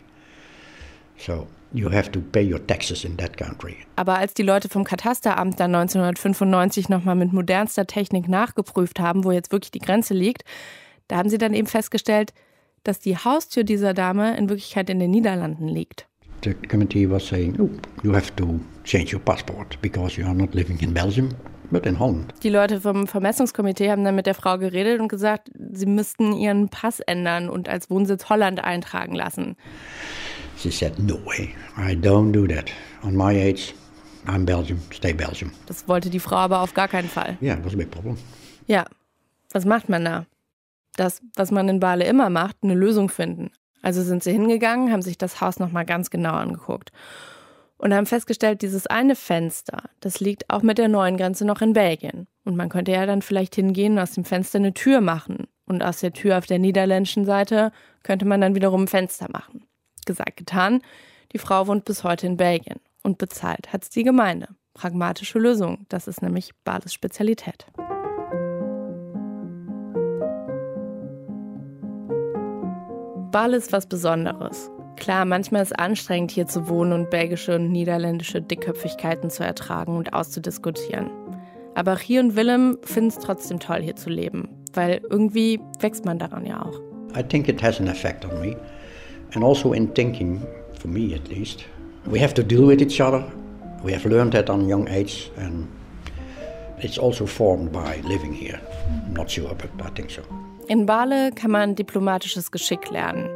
So you have to pay your taxes in that country. Aber als die Leute vom Katasteramt dann 1995 nochmal mit modernster Technik nachgeprüft haben, wo jetzt wirklich die Grenze liegt, da haben sie dann eben festgestellt, dass die Haustür dieser Dame in Wirklichkeit in den Niederlanden liegt. The committee was saying, oh, you have to change your passport because you are not living in Belgium, but in Holland. Die Leute vom Vermessungskomitee haben dann mit der Frau geredet und gesagt, sie müssten ihren Pass ändern und als Wohnsitz Holland eintragen lassen. She said, no way, I don't do that. On my age, I'm Belgium, stay Belgium. Das wollte die Frau aber auf gar keinen Fall. Yeah, it was a big problem. Ja, was macht man da? Das, was man in Bale immer macht, eine Lösung finden. Also sind sie hingegangen, haben sich das Haus nochmal ganz genau angeguckt und haben festgestellt, dieses eine Fenster, das liegt auch mit der neuen Grenze noch in Belgien. Und man könnte ja dann vielleicht hingehen und aus dem Fenster eine Tür machen. Und aus der Tür auf der niederländischen Seite könnte man dann wiederum ein Fenster machen. Gesagt, getan. Die Frau wohnt bis heute in Belgien und bezahlt hat es die Gemeinde. Pragmatische Lösung, das ist nämlich Bades Spezialität. Ball ist was Besonderes. Klar, manchmal ist es anstrengend, hier zu wohnen und belgische und niederländische Dickköpfigkeiten zu ertragen und auszudiskutieren. Aber Rie und Willem finden es trotzdem toll, hier zu leben, weil irgendwie wächst man daran ja auch. I think it has an effect on me. And also in thinking, for me at least, we have to deal with each other. We have learned that on a young age, and it's also formed by living here. I'm not sure, but I think so. In Bale kann man diplomatisches Geschick lernen.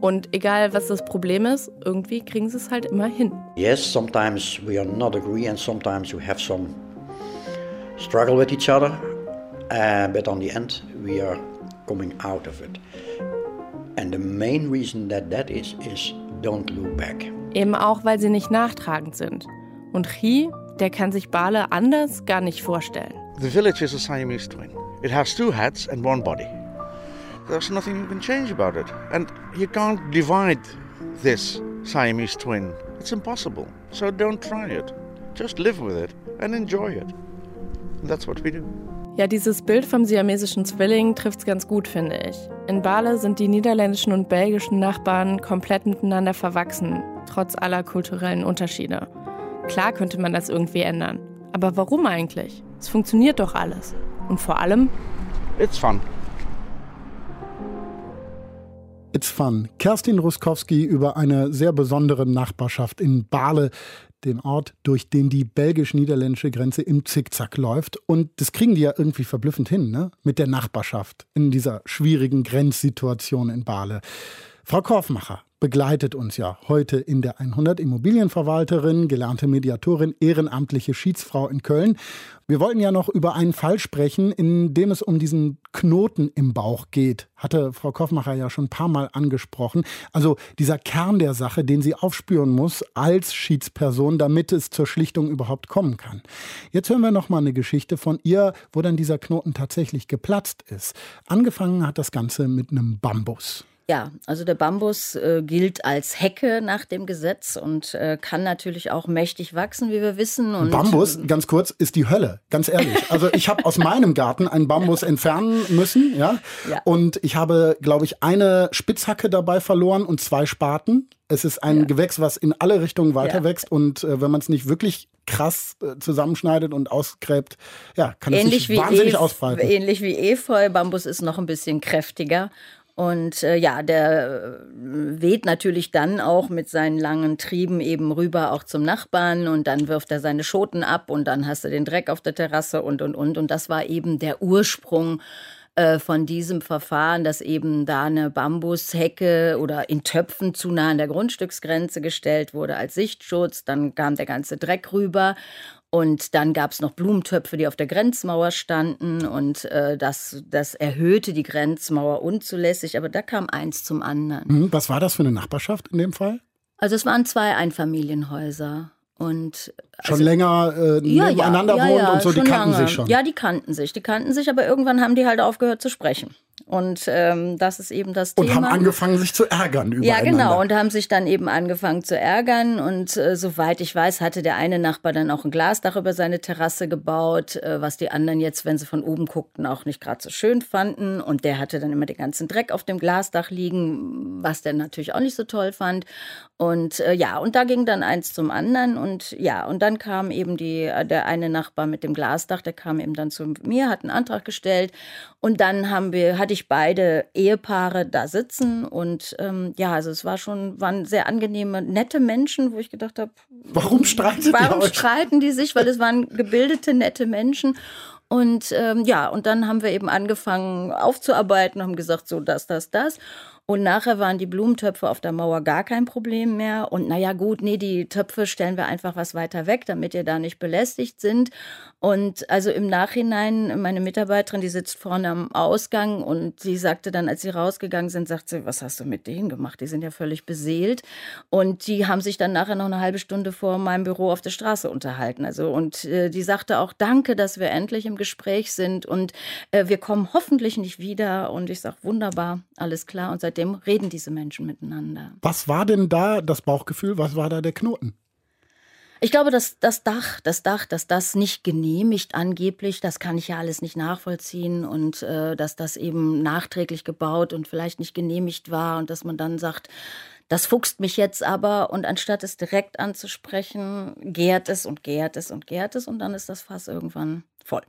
Und egal was das Problem ist, irgendwie kriegen sie es halt immer hin. Yes, sometimes we are not agree, and sometimes we have some struggle with each other. Uh, but on the end, we are coming out of it. And the main reason that that is, is don't look back. Eben auch, weil sie nicht nachtragend sind. Und Chi, der kann sich Bale anders gar nicht vorstellen. The village is a Siamese twin. It has two heads and one body. There's nothing you can change about it. And you can't divide this Siamese twin. It's impossible. So don't try it. Just live with it and enjoy it. And that's what we do. Ja, dieses Bild vom siamesischen Zwilling trifft es ganz gut, finde ich. In Bale sind die niederländischen und belgischen Nachbarn komplett miteinander verwachsen, trotz aller kulturellen Unterschiede. Klar könnte man das irgendwie ändern. Aber warum eigentlich? Es funktioniert doch alles. Und vor allem. It's fun. It's Fun. Kerstin Ruskowski über eine sehr besondere Nachbarschaft in Bale, den Ort, durch den die belgisch-niederländische Grenze im Zickzack läuft. Und das kriegen die ja irgendwie verblüffend hin, ne? Mit der Nachbarschaft in dieser schwierigen Grenzsituation in Bale. Frau Korfmacher begleitet uns ja heute in der 100 Immobilienverwalterin, gelernte Mediatorin, ehrenamtliche Schiedsfrau in Köln. Wir wollten ja noch über einen Fall sprechen, in dem es um diesen Knoten im Bauch geht. Hatte Frau Koffmacher ja schon ein paar Mal angesprochen. Also dieser Kern der Sache, den sie aufspüren muss als Schiedsperson, damit es zur Schlichtung überhaupt kommen kann. Jetzt hören wir noch mal eine Geschichte von ihr, wo dann dieser Knoten tatsächlich geplatzt ist. Angefangen hat das Ganze mit einem Bambus. Ja, also der Bambus äh, gilt als Hecke nach dem Gesetz und äh, kann natürlich auch mächtig wachsen, wie wir wissen. Und Bambus, ganz kurz, ist die Hölle, ganz ehrlich. Also ich habe aus meinem Garten einen Bambus entfernen müssen, ja. Ja. Und ich habe, glaube ich, eine Spitzhacke dabei verloren und zwei Spaten. Es ist ein Gewächs, was in alle Richtungen weiter Ja. wächst und äh, wenn man es nicht wirklich krass äh, zusammenschneidet und ausgräbt, ja, kann es ähnlich sich wie, wahnsinnig Ef- ausbreiten. ähnlich wie Efeu. Bambus ist noch ein bisschen kräftiger. Und äh, ja, der äh, weht natürlich dann auch mit seinen langen Trieben eben rüber auch zum Nachbarn und dann wirft er seine Schoten ab und dann hast du den Dreck auf der Terrasse und und und. Und das war eben der Ursprung äh, von diesem Verfahren, dass eben da eine Bambushecke oder in Töpfen zu nah an der Grundstücksgrenze gestellt wurde als Sichtschutz. Dann kam der ganze Dreck rüber. Und dann gab es noch Blumentöpfe, die auf der Grenzmauer standen. Und äh, das, das erhöhte die Grenzmauer unzulässig. Aber da kam eins zum anderen. Hm, was war das für eine Nachbarschaft in dem Fall? Also es waren zwei Einfamilienhäuser. Und Schon also- länger äh, ja, nebeneinander ja, wohnt ja, und so, die kannten lange. sich schon. Ja, die kannten sich, die kannten sich, aber irgendwann haben die halt aufgehört zu sprechen. Und ähm, das ist eben das und Thema. haben angefangen, sich zu ärgern Ja, übereinander. genau. Und haben sich dann eben angefangen zu ärgern. Und äh, soweit ich weiß, hatte der eine Nachbar dann auch ein Glasdach über seine Terrasse gebaut, äh, was die anderen jetzt, wenn sie von oben guckten, auch nicht gerade so schön fanden. Und der hatte dann immer den ganzen Dreck auf dem Glasdach liegen, was der natürlich auch nicht so toll fand. Und äh, ja, und da ging dann eins zum anderen. Und ja, und dann kam eben die, äh, der eine Nachbar mit dem Glasdach, der kam eben dann zu mir, hat einen Antrag gestellt. Und dann haben wir, hatte ich beide Ehepaare da sitzen. Und ähm, ja, also es war schon, waren sehr angenehme, nette Menschen, wo ich gedacht habe, Warum streitet ihr warum euch? streiten die sich? Weil es waren gebildete, nette Menschen. Und ähm, ja, und dann haben wir eben angefangen aufzuarbeiten, haben gesagt, so das, das, das. Und nachher waren die Blumentöpfe auf der Mauer gar kein Problem mehr. Und naja, gut, nee, die Töpfe stellen wir einfach was weiter weg, damit ihr da nicht belästigt sind. Und also im Nachhinein, meine Mitarbeiterin, die sitzt vorne am Ausgang und sie sagte dann, als sie rausgegangen sind, sagt sie, was hast du mit denen gemacht? Die sind ja völlig beseelt. Und die haben sich dann nachher noch eine halbe Stunde vor meinem Büro auf der Straße unterhalten. Also, und äh, die sagte auch, danke, dass wir endlich im Gespräch sind und äh, wir kommen hoffentlich nicht wieder. Und ich sage, wunderbar, alles klar. Und seitdem reden diese Menschen miteinander. Was war denn da das Bauchgefühl? Was war da der Knoten? Ich glaube, dass das Dach, das Dach, dass das nicht genehmigt angeblich, das kann ich ja alles nicht nachvollziehen und äh, dass das eben nachträglich gebaut und vielleicht nicht genehmigt war und dass man dann sagt, das fuchst mich jetzt aber und anstatt es direkt anzusprechen, gärt es und gärt es und gärt es und dann ist das Fass irgendwann voll.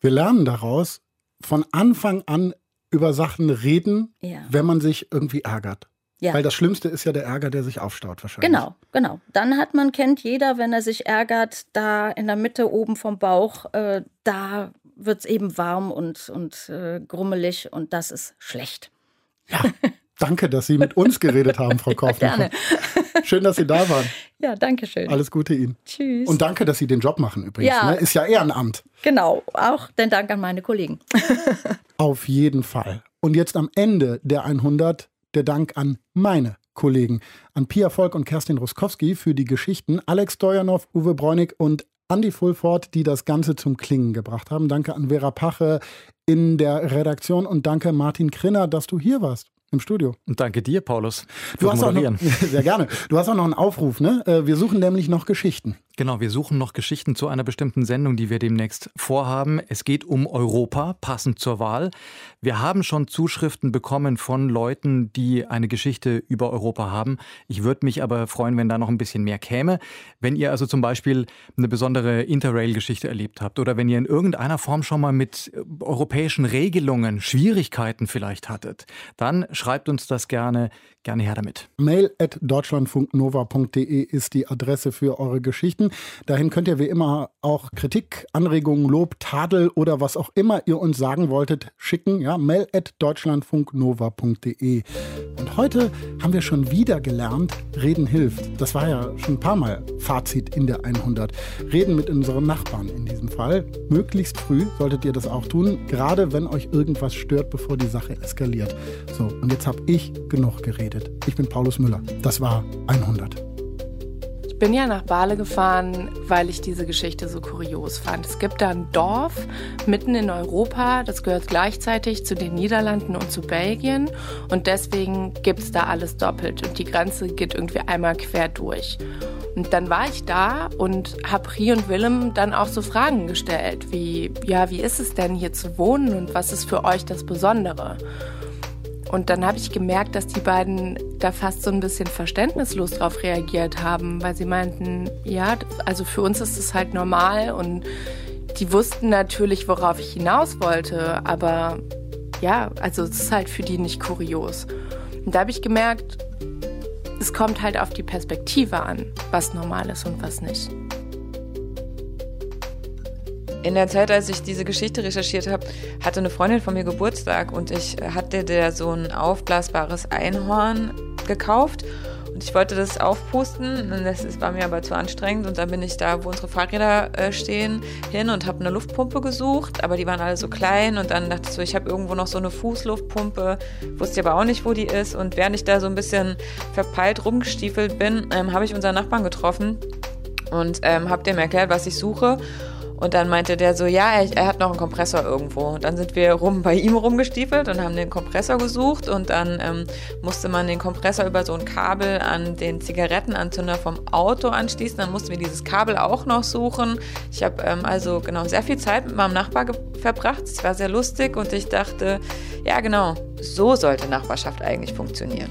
Wir lernen daraus, von Anfang an über Sachen reden, Ja. wenn man sich irgendwie ärgert. Ja. Weil das Schlimmste ist ja der Ärger, der sich aufstaut wahrscheinlich. Genau, genau. Dann hat man, kennt jeder, wenn er sich ärgert, da in der Mitte oben vom Bauch, äh, da wird es eben warm und, und äh, grummelig und das ist schlecht. Danke, dass Sie mit uns geredet haben, Frau Kaufmann. Gerne. Schön, dass Sie da waren. Ja, danke schön. Alles Gute Ihnen. Tschüss. Und danke, dass Sie den Job machen übrigens. Ja. Ne? Ist ja Ehrenamt. Genau, auch den Dank an meine Kollegen. Auf jeden Fall. Und jetzt am Ende der 100 der Dank an meine Kollegen, an Pia Volk und Kerstin Ruskowski für die Geschichten, Alex Stojanov, Uwe Bräunig und Andy Fulford, die das Ganze zum Klingen gebracht haben. Danke an Vera Pache in der Redaktion und danke Martin Krinner, dass du hier warst im Studio. Und danke dir, Paulus, Du hast auch noch, sehr gerne. Du hast auch noch einen Aufruf, ne? Äh, Wir suchen nämlich noch Geschichten. Genau, wir suchen noch Geschichten zu einer bestimmten Sendung, die wir demnächst vorhaben. Es geht um Europa, passend zur Wahl. Wir haben schon Zuschriften bekommen von Leuten, die eine Geschichte über Europa haben. Ich würde mich aber freuen, wenn da noch ein bisschen mehr käme. Wenn ihr also zum Beispiel eine besondere Interrail-Geschichte erlebt habt oder wenn ihr in irgendeiner Form schon mal mit äh, europäischen Regelungen Schwierigkeiten vielleicht hattet, dann schreibt uns das gerne, gerne her damit. Mail at deutschlandfunknova.de ist die Adresse für eure Geschichten. Dahin könnt ihr wie immer auch Kritik, Anregungen, Lob, Tadel oder was auch immer ihr uns sagen wolltet schicken. Ja, mail at deutschlandfunknova.de. Und heute haben wir schon wieder gelernt, Reden hilft. Das war ja schon ein paar Mal Fazit in der 100. Reden mit unseren Nachbarn in diesem Fall. Möglichst früh solltet ihr das auch tun, gerade wenn euch irgendwas stört, bevor die Sache eskaliert. So, und jetzt habe ich genug geredet. Ich bin Paulus Müller. Das war 100. Ich bin ja nach Bale gefahren, weil ich diese Geschichte so kurios fand. Es gibt da ein Dorf mitten in Europa, das gehört gleichzeitig zu den Niederlanden und zu Belgien und deswegen gibt es da alles doppelt und die Grenze geht irgendwie einmal quer durch. Und dann war ich da und habe Rie und Willem dann auch so Fragen gestellt, wie, ja, wie ist es denn hier zu wohnen und was ist für euch das Besondere? Und dann habe ich gemerkt, dass die beiden da fast so ein bisschen verständnislos drauf reagiert haben, weil sie meinten, ja, also für uns ist es halt normal und die wussten natürlich, worauf ich hinaus wollte, aber ja, also es ist halt für die nicht kurios. Und da habe ich gemerkt, es kommt halt auf die Perspektive an, was normal ist und was nicht. In der Zeit, als ich diese Geschichte recherchiert habe, hatte eine Freundin von mir Geburtstag und ich hatte der so ein aufblasbares Einhorn gekauft und ich wollte das aufpusten das war mir aber zu anstrengend und dann bin ich da, wo unsere Fahrräder äh, stehen, hin und habe eine Luftpumpe gesucht, aber die waren alle so klein und dann dachte ich so, ich habe irgendwo noch so eine Fußluftpumpe, wusste aber auch nicht, wo die ist und während ich da so ein bisschen verpeilt rumgestiefelt bin, ähm, habe ich unseren Nachbarn getroffen und ähm, habe dem erklärt, was ich suche. Und dann meinte der so, ja, er, er hat noch einen Kompressor irgendwo. Und dann sind wir rum bei ihm rumgestiefelt und haben den Kompressor gesucht. Und dann ähm, musste man den Kompressor über so ein Kabel an den Zigarettenanzünder vom Auto anschließen. Dann mussten wir dieses Kabel auch noch suchen. Ich habe ähm, also genau sehr viel Zeit mit meinem Nachbar verbracht. Es war sehr lustig und ich dachte, ja genau, so sollte Nachbarschaft eigentlich funktionieren.